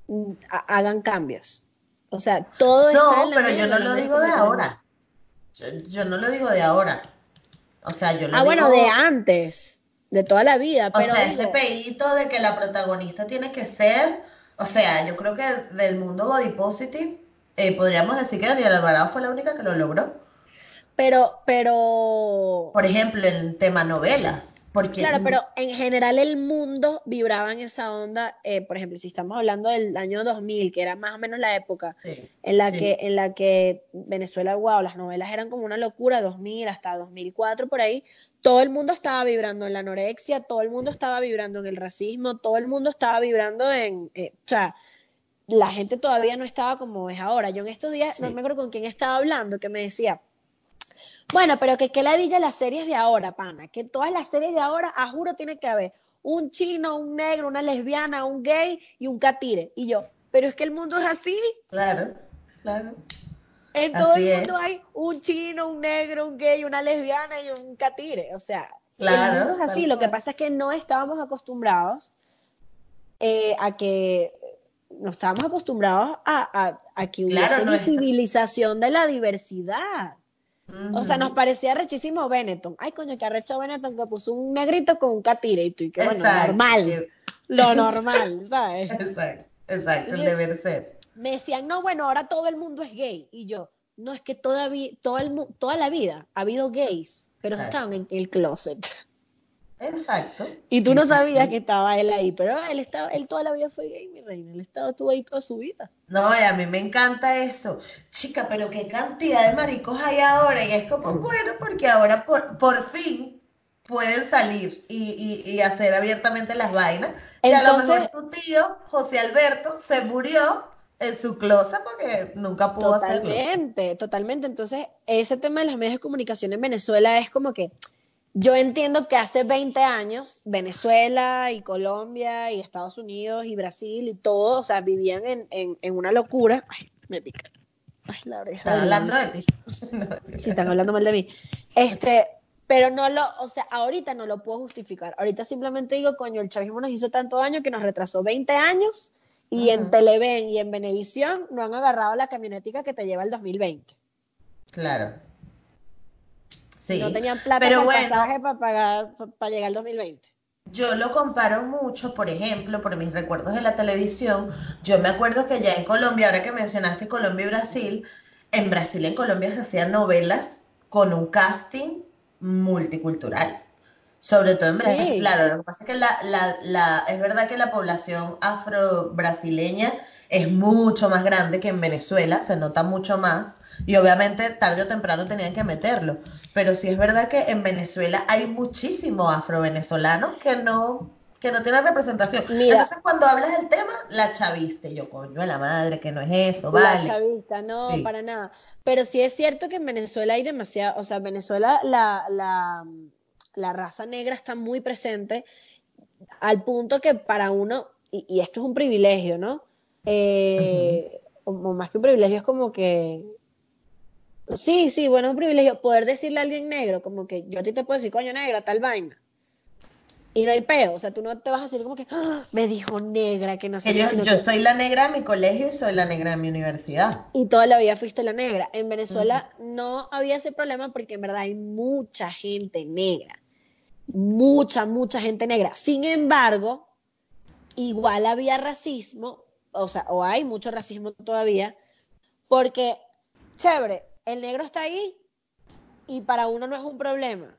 Speaker 2: mm, ha- hagan cambios? O sea, todo está
Speaker 1: No,
Speaker 2: en la
Speaker 1: pero yo no lo digo de ahora. Yo, yo no lo digo de ahora. O sea, yo lo
Speaker 2: Ah, bueno, de antes, de toda la vida,
Speaker 1: O
Speaker 2: pero
Speaker 1: sea,
Speaker 2: digo,
Speaker 1: ese peíto de que la protagonista tiene que ser, o sea, yo creo que del mundo body positive, eh, podríamos decir que Daniela Alvarado fue la única que lo logró.
Speaker 2: pero, pero,
Speaker 1: Por ejemplo, en tema novelas, porque
Speaker 2: claro, pero en general el mundo vibraba en esa onda, eh, por ejemplo, si estamos hablando del año 2000, que era más o menos la época
Speaker 1: Sí,
Speaker 2: en la
Speaker 1: sí.
Speaker 2: que, en la que Venezuela, wow, las novelas eran como una locura, 2000 hasta 2004 por ahí, todo el mundo estaba vibrando en la anorexia, todo el mundo estaba vibrando en el racismo, todo el mundo estaba vibrando en, eh, o sea, la gente todavía no estaba como es ahora. Yo en estos días, no me acuerdo con quién estaba hablando, que me decía, bueno, pero que qué ladilla las series de ahora, pana, que todas las series de ahora, a juro, tiene que haber un chino, un negro, una lesbiana, un gay y un catire. Y yo, pero es que el mundo es así.
Speaker 1: claro, claro.
Speaker 2: En todo
Speaker 1: Así
Speaker 2: el
Speaker 1: es.
Speaker 2: mundo hay un chino, un negro, un gay, una lesbiana y un catire. O sea, el mundo es así. Lo que pasa es que no estábamos acostumbrados eh, a que no estábamos acostumbrados a, a- a que hubiese
Speaker 1: Claro, no está-
Speaker 2: visibilización de la diversidad. O sea, nos parecía rechísimo Benetton. Ay, coño, que arrecho Benetton que puso un negrito con un catire y tú, que bueno,
Speaker 1: Exacto,
Speaker 2: normal, lo normal, ¿sabes?
Speaker 1: Exacto, exacto, el deber ser.
Speaker 2: me decían, no, bueno, ahora todo el mundo es gay. Y yo, no, es que todavía, todo el, mu- toda la vida ha habido gays, pero estaban en el closet.
Speaker 1: Exacto.
Speaker 2: Y tú no sabías que estaba él ahí, pero él, estaba, él toda la vida fue gay, mi reina. Él estaba, estuvo ahí toda su vida.
Speaker 1: No, y a mí me encanta eso. Chica, pero qué cantidad de maricos hay ahora. Y es como, bueno, porque ahora por, por fin pueden salir y, y- y hacer abiertamente las vainas. Y a lo mejor
Speaker 2: Entonces-
Speaker 1: tu tío, José Alberto, se murió en su closet porque nunca pudo hacerlo.
Speaker 2: Totalmente, totalmente. Entonces, ese tema de los medios de comunicación en Venezuela es como que yo entiendo que hace 20 años Venezuela y Colombia y Estados Unidos y Brasil y todo, o sea, vivían en, en- en una locura. Ay, me pica. Ay, la oreja.
Speaker 1: Están hablando de ti.
Speaker 2: Sí, están hablando mal de mí. Este, pero no lo, o sea, ahorita no lo puedo justificar. Ahorita simplemente digo, coño, el chavismo nos hizo tanto daño que nos retrasó 20 años y en. Televen y en Venevisión no han agarrado la camionetica que te lleva el 2020.
Speaker 1: Claro. Sí.
Speaker 2: No tenían plata
Speaker 1: Pero
Speaker 2: para
Speaker 1: bueno.
Speaker 2: pasaje para pagar, pa- para llegar al 2020.
Speaker 1: Yo lo comparo mucho, por ejemplo, por mis recuerdos de la televisión. Yo me acuerdo que ya en Colombia, ahora que mencionaste Colombia y Brasil, en Brasil y en Colombia se hacían novelas con un casting multicultural. Sobre todo en
Speaker 2: Sí.
Speaker 1: Brasil, claro, lo que pasa es que la, la, la, es verdad que la población afro-brasileña es mucho más grande que en Venezuela, se nota mucho más. Y obviamente tarde o temprano tenían que meterlo. Pero sí es verdad que en Venezuela hay muchísimos afrovenezolanos que no que no tienen representación. Entonces cuando hablas del tema, la chaviste, yo coño, la madre, que no es eso, vale.
Speaker 2: La chavista, no, para nada. Pero sí es cierto que en Venezuela hay demasiado, o sea, en Venezuela la, la, la raza negra está muy presente al punto que para uno, y, esto es un privilegio, ¿no? Eh, o, más que un privilegio, es como que. Sí, sí, bueno, es un privilegio poder decirle a alguien negro, como que yo a ti te puedo decir, coño, negra, tal vaina. Y no hay peo, o sea, tú no te vas a decir como que ¡Ah! me dijo negra, que no sé.
Speaker 1: Yo, yo soy la negra de mi colegio y soy la negra de mi universidad.
Speaker 2: Y toda la vida fuiste la negra. En Venezuela no había ese problema porque en verdad hay mucha gente negra mucha, mucha gente negra. Sin embargo, igual había racismo, o sea, o hay mucho racismo todavía, porque, chévere, el negro está ahí y para uno no es un problema,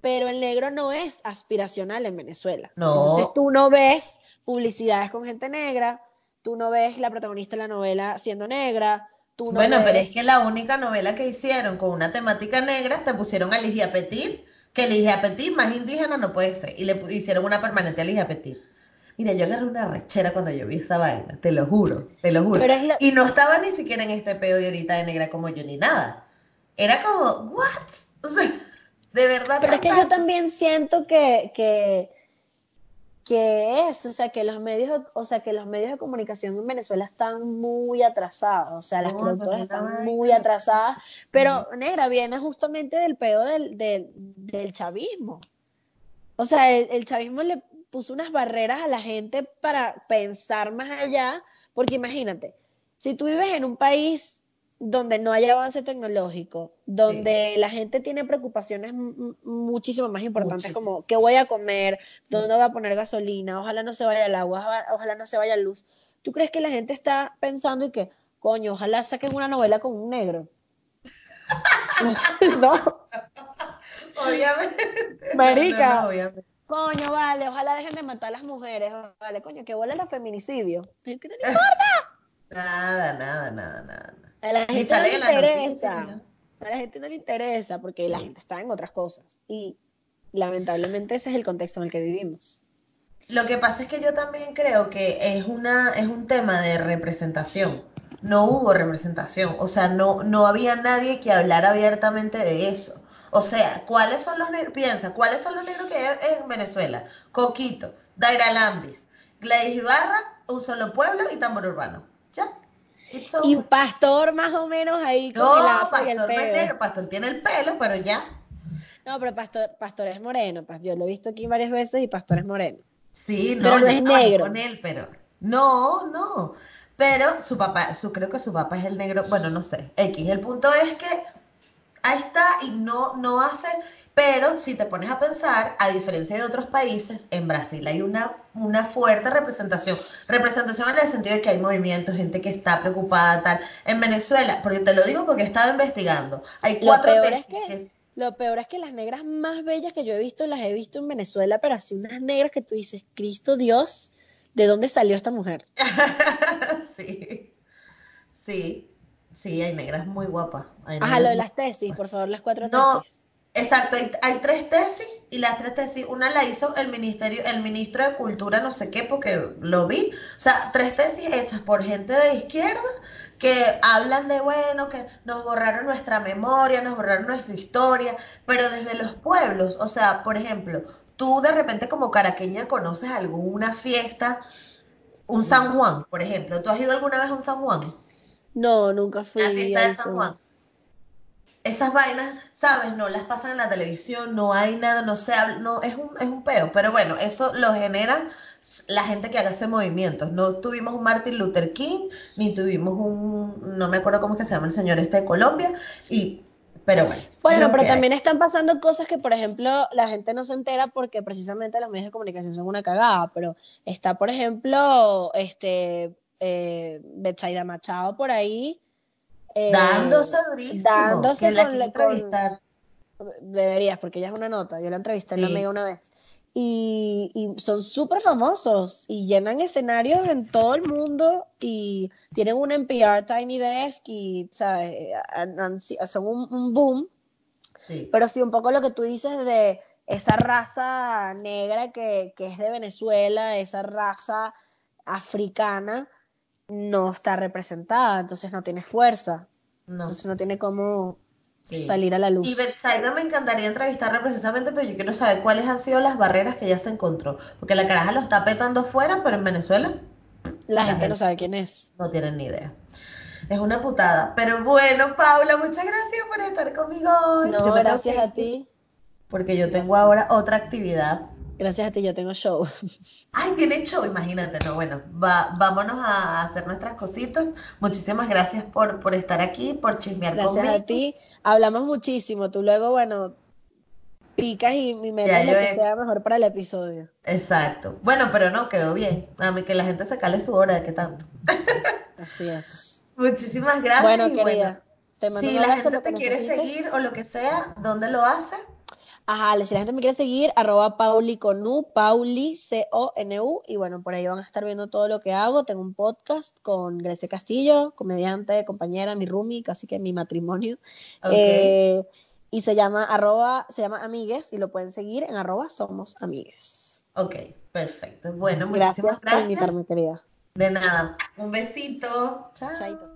Speaker 2: pero el negro no es aspiracional en Venezuela.
Speaker 1: No.
Speaker 2: Entonces tú no ves publicidades con gente negra, tú no ves la protagonista de la novela siendo negra. Tú no
Speaker 1: bueno, pero es que la única novela que hicieron con una temática negra te pusieron a Ligia Petit que Ligia Petit más indígena no puede ser. Y le hicieron una permanente a Ligia Petit. Mira, yo agarré una rechera cuando yo vi esa vaina, te lo juro, te lo juro. Y no estaba ni siquiera en este pedo de ahorita de negra como yo ni nada. Era como, ¿what? O sea, de verdad.
Speaker 2: Pero es que yo también siento que, que que es, o sea, que los medios, o sea, que los medios de comunicación en Venezuela están muy atrasados, o sea, las productoras están muy atrasadas, pero negra viene justamente del pedo del, del, chavismo. O sea, el, chavismo le puso unas barreras a la gente para pensar más allá, porque imagínate, si tú vives en un país donde no hay avance tecnológico, donde la gente tiene preocupaciones muchísimo más importantes como qué voy a comer, dónde voy a poner gasolina, ojalá no se vaya el agua, ojalá no se vaya la luz. ¿Tú crees que la gente está pensando y que, coño, ojalá saquen una novela con un negro? no.
Speaker 1: Obviamente.
Speaker 2: Marica. Coño, vale, ojalá dejen de matar a las mujeres. Vale, coño, que vuelve los feminicidios. ¿No importa?
Speaker 1: Nada, nada, nada, nada.
Speaker 2: A la gente no le interesa. A la gente no le interesa porque la gente está en otras cosas. Y lamentablemente ese es el contexto en el que vivimos.
Speaker 1: Lo que pasa es que yo también creo que es, una, es un tema de representación. No hubo representación. O sea, no, no había nadie que hablara abiertamente de eso. O sea, ¿cuáles son los negros? Piensa, ¿cuáles son los negros que hay en Venezuela? Coquito, Daira Lambis, Gladys Ibarra, Un Solo Pueblo y Tambor Urbano. ¿Ya?
Speaker 2: Y Pastor más o menos ahí
Speaker 1: con el Pastor el pelo. Pastor tiene el pelo, pero ya.
Speaker 2: No, pero Pastor, Pastor es moreno. Yo lo he visto aquí varias veces y Pastor es moreno.
Speaker 1: Sí, no, no es negro. Con él, pero no, no. Pero su papá, su, creo que su papá es el negro, bueno, no sé, X. El punto es que ahí está y no, no hace pero si te pones a pensar, a diferencia de otros países, en Brasil hay una, una fuerte representación. Representación en el sentido de que hay movimientos, gente que está preocupada, tal. En Venezuela, porque te lo digo porque he estado investigando, hay cuatro
Speaker 2: lo peor es que, Lo peor es que las negras más bellas que yo he visto, las he visto en Venezuela, pero así unas negras que tú dices, Cristo Dios, ¿de dónde salió esta mujer?
Speaker 1: sí, sí, sí, hay negras muy guapas.
Speaker 2: Ajá, lo de las tesis, por favor, las cuatro
Speaker 1: tesis. Exacto, hay, tres tesis y las tres tesis, una la hizo el ministerio, el ministro de Cultura, no sé qué, porque lo vi. O sea, tres tesis hechas por gente de izquierda que hablan de, bueno, que nos borraron nuestra memoria, nos borraron nuestra historia, pero desde los pueblos, o sea, por ejemplo, tú de repente como caraqueña conoces alguna fiesta, un San Juan, por ejemplo. ¿Tú has ido alguna vez a un San Juan?
Speaker 2: No, nunca fui.
Speaker 1: La fiesta de San Juan esas vainas, ¿sabes? No las pasan en la televisión, no hay nada, no se habla, no, es un, es un peo. Pero bueno, eso lo genera la gente que haga ese movimiento. No tuvimos un Martin Luther King, ni tuvimos un, no me acuerdo cómo es que se llama el señor este de Colombia, y, pero bueno.
Speaker 2: Bueno, pero también están pasando cosas que, por ejemplo, la gente no se entera porque precisamente los medios de comunicación son una cagada, pero está, por ejemplo, este, eh, Betsaida Machado por ahí,
Speaker 1: eh, dándose durísimo. Dándose
Speaker 2: que la con, Deberías, porque ella es una nota. Yo la entrevisté en la amiga una vez. y, y son súper famosos y llenan escenarios en todo el mundo y tienen un NPR Tiny Desk y ¿sabes? son un, un boom.
Speaker 1: Sí.
Speaker 2: Pero sí, un poco lo que tú dices de esa raza negra que, que es de Venezuela, esa raza africana, no está representada, entonces no tiene fuerza,
Speaker 1: No.
Speaker 2: entonces no tiene cómo
Speaker 1: Sí.
Speaker 2: salir a la luz.
Speaker 1: Y Betsaida me encantaría entrevistarla precisamente, pero yo quiero saber cuáles han sido las barreras que ella se encontró. Porque la caraja lo está petando fuera, pero en Venezuela
Speaker 2: La
Speaker 1: la
Speaker 2: gente
Speaker 1: gente-
Speaker 2: no sabe quién es.
Speaker 1: no tienen ni idea. Es una putada. Pero bueno, Paula, muchas gracias por estar conmigo hoy.
Speaker 2: No,
Speaker 1: Yo
Speaker 2: gracias a ti.
Speaker 1: Porque yo tengo ahora otra actividad.
Speaker 2: Gracias a ti, yo tengo show.
Speaker 1: Ay, tiene show, imagínate, no, bueno, va, vámonos a hacer nuestras cositas. Muchísimas gracias por, por estar aquí, por chismear
Speaker 2: Gracias
Speaker 1: conmigo.
Speaker 2: a ti. Hablamos muchísimo. Tú luego, bueno, picas y, metes
Speaker 1: Ya
Speaker 2: lo que
Speaker 1: he
Speaker 2: sea mejor para el episodio.
Speaker 1: Exacto. Bueno, pero no, quedó bien. A mí que la gente se cale su hora de qué tanto.
Speaker 2: Así es.
Speaker 1: Muchísimas gracias.
Speaker 2: Bueno, querida, te mando
Speaker 1: si la gente te quiere
Speaker 2: necesites.
Speaker 1: seguir o lo que sea, ¿dónde lo hace?
Speaker 2: Ajá, si la gente me quiere seguir, arroba Pauli con U, Pauli, C-O-N-U, y bueno, por ahí van a estar viendo todo lo que hago. Tengo un podcast con Grecia Castillo, comediante, compañera, mi roomie, casi que mi matrimonio. Eh, y se llama arroba, se llama Amigues, y lo pueden seguir en arroba Somos Amigues.
Speaker 1: Ok, perfecto. Bueno,
Speaker 2: Gracias
Speaker 1: muchísimas
Speaker 2: por
Speaker 1: gracias.
Speaker 2: invitarme, querida.
Speaker 1: De nada. Un besito. Chao.
Speaker 2: Chaito.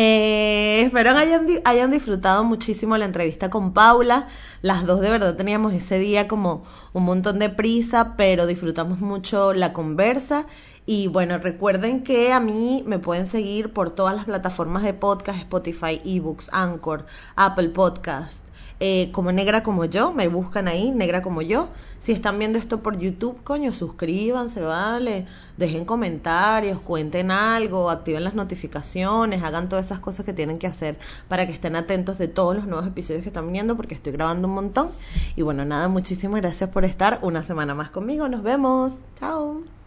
Speaker 1: Eh, espero que hayan, hayan disfrutado muchísimo la entrevista con Paula. Las dos de verdad teníamos ese día como un montón de prisa, pero disfrutamos mucho la conversa. Y bueno, recuerden que a mí me pueden seguir por todas las plataformas de podcast, Spotify, eBooks, Anchor, Apple Podcast. Eh, como negra como yo, me buscan ahí, negra como yo. Si están viendo esto por YouTube, coño, suscríbanse, vale. Dejen comentarios, cuenten algo, activen las notificaciones, hagan todas esas cosas que tienen que hacer para que estén atentos de todos los nuevos episodios que están viniendo, porque estoy grabando un montón. Y bueno, nada, muchísimas gracias por estar una semana más conmigo. Nos vemos. Chao.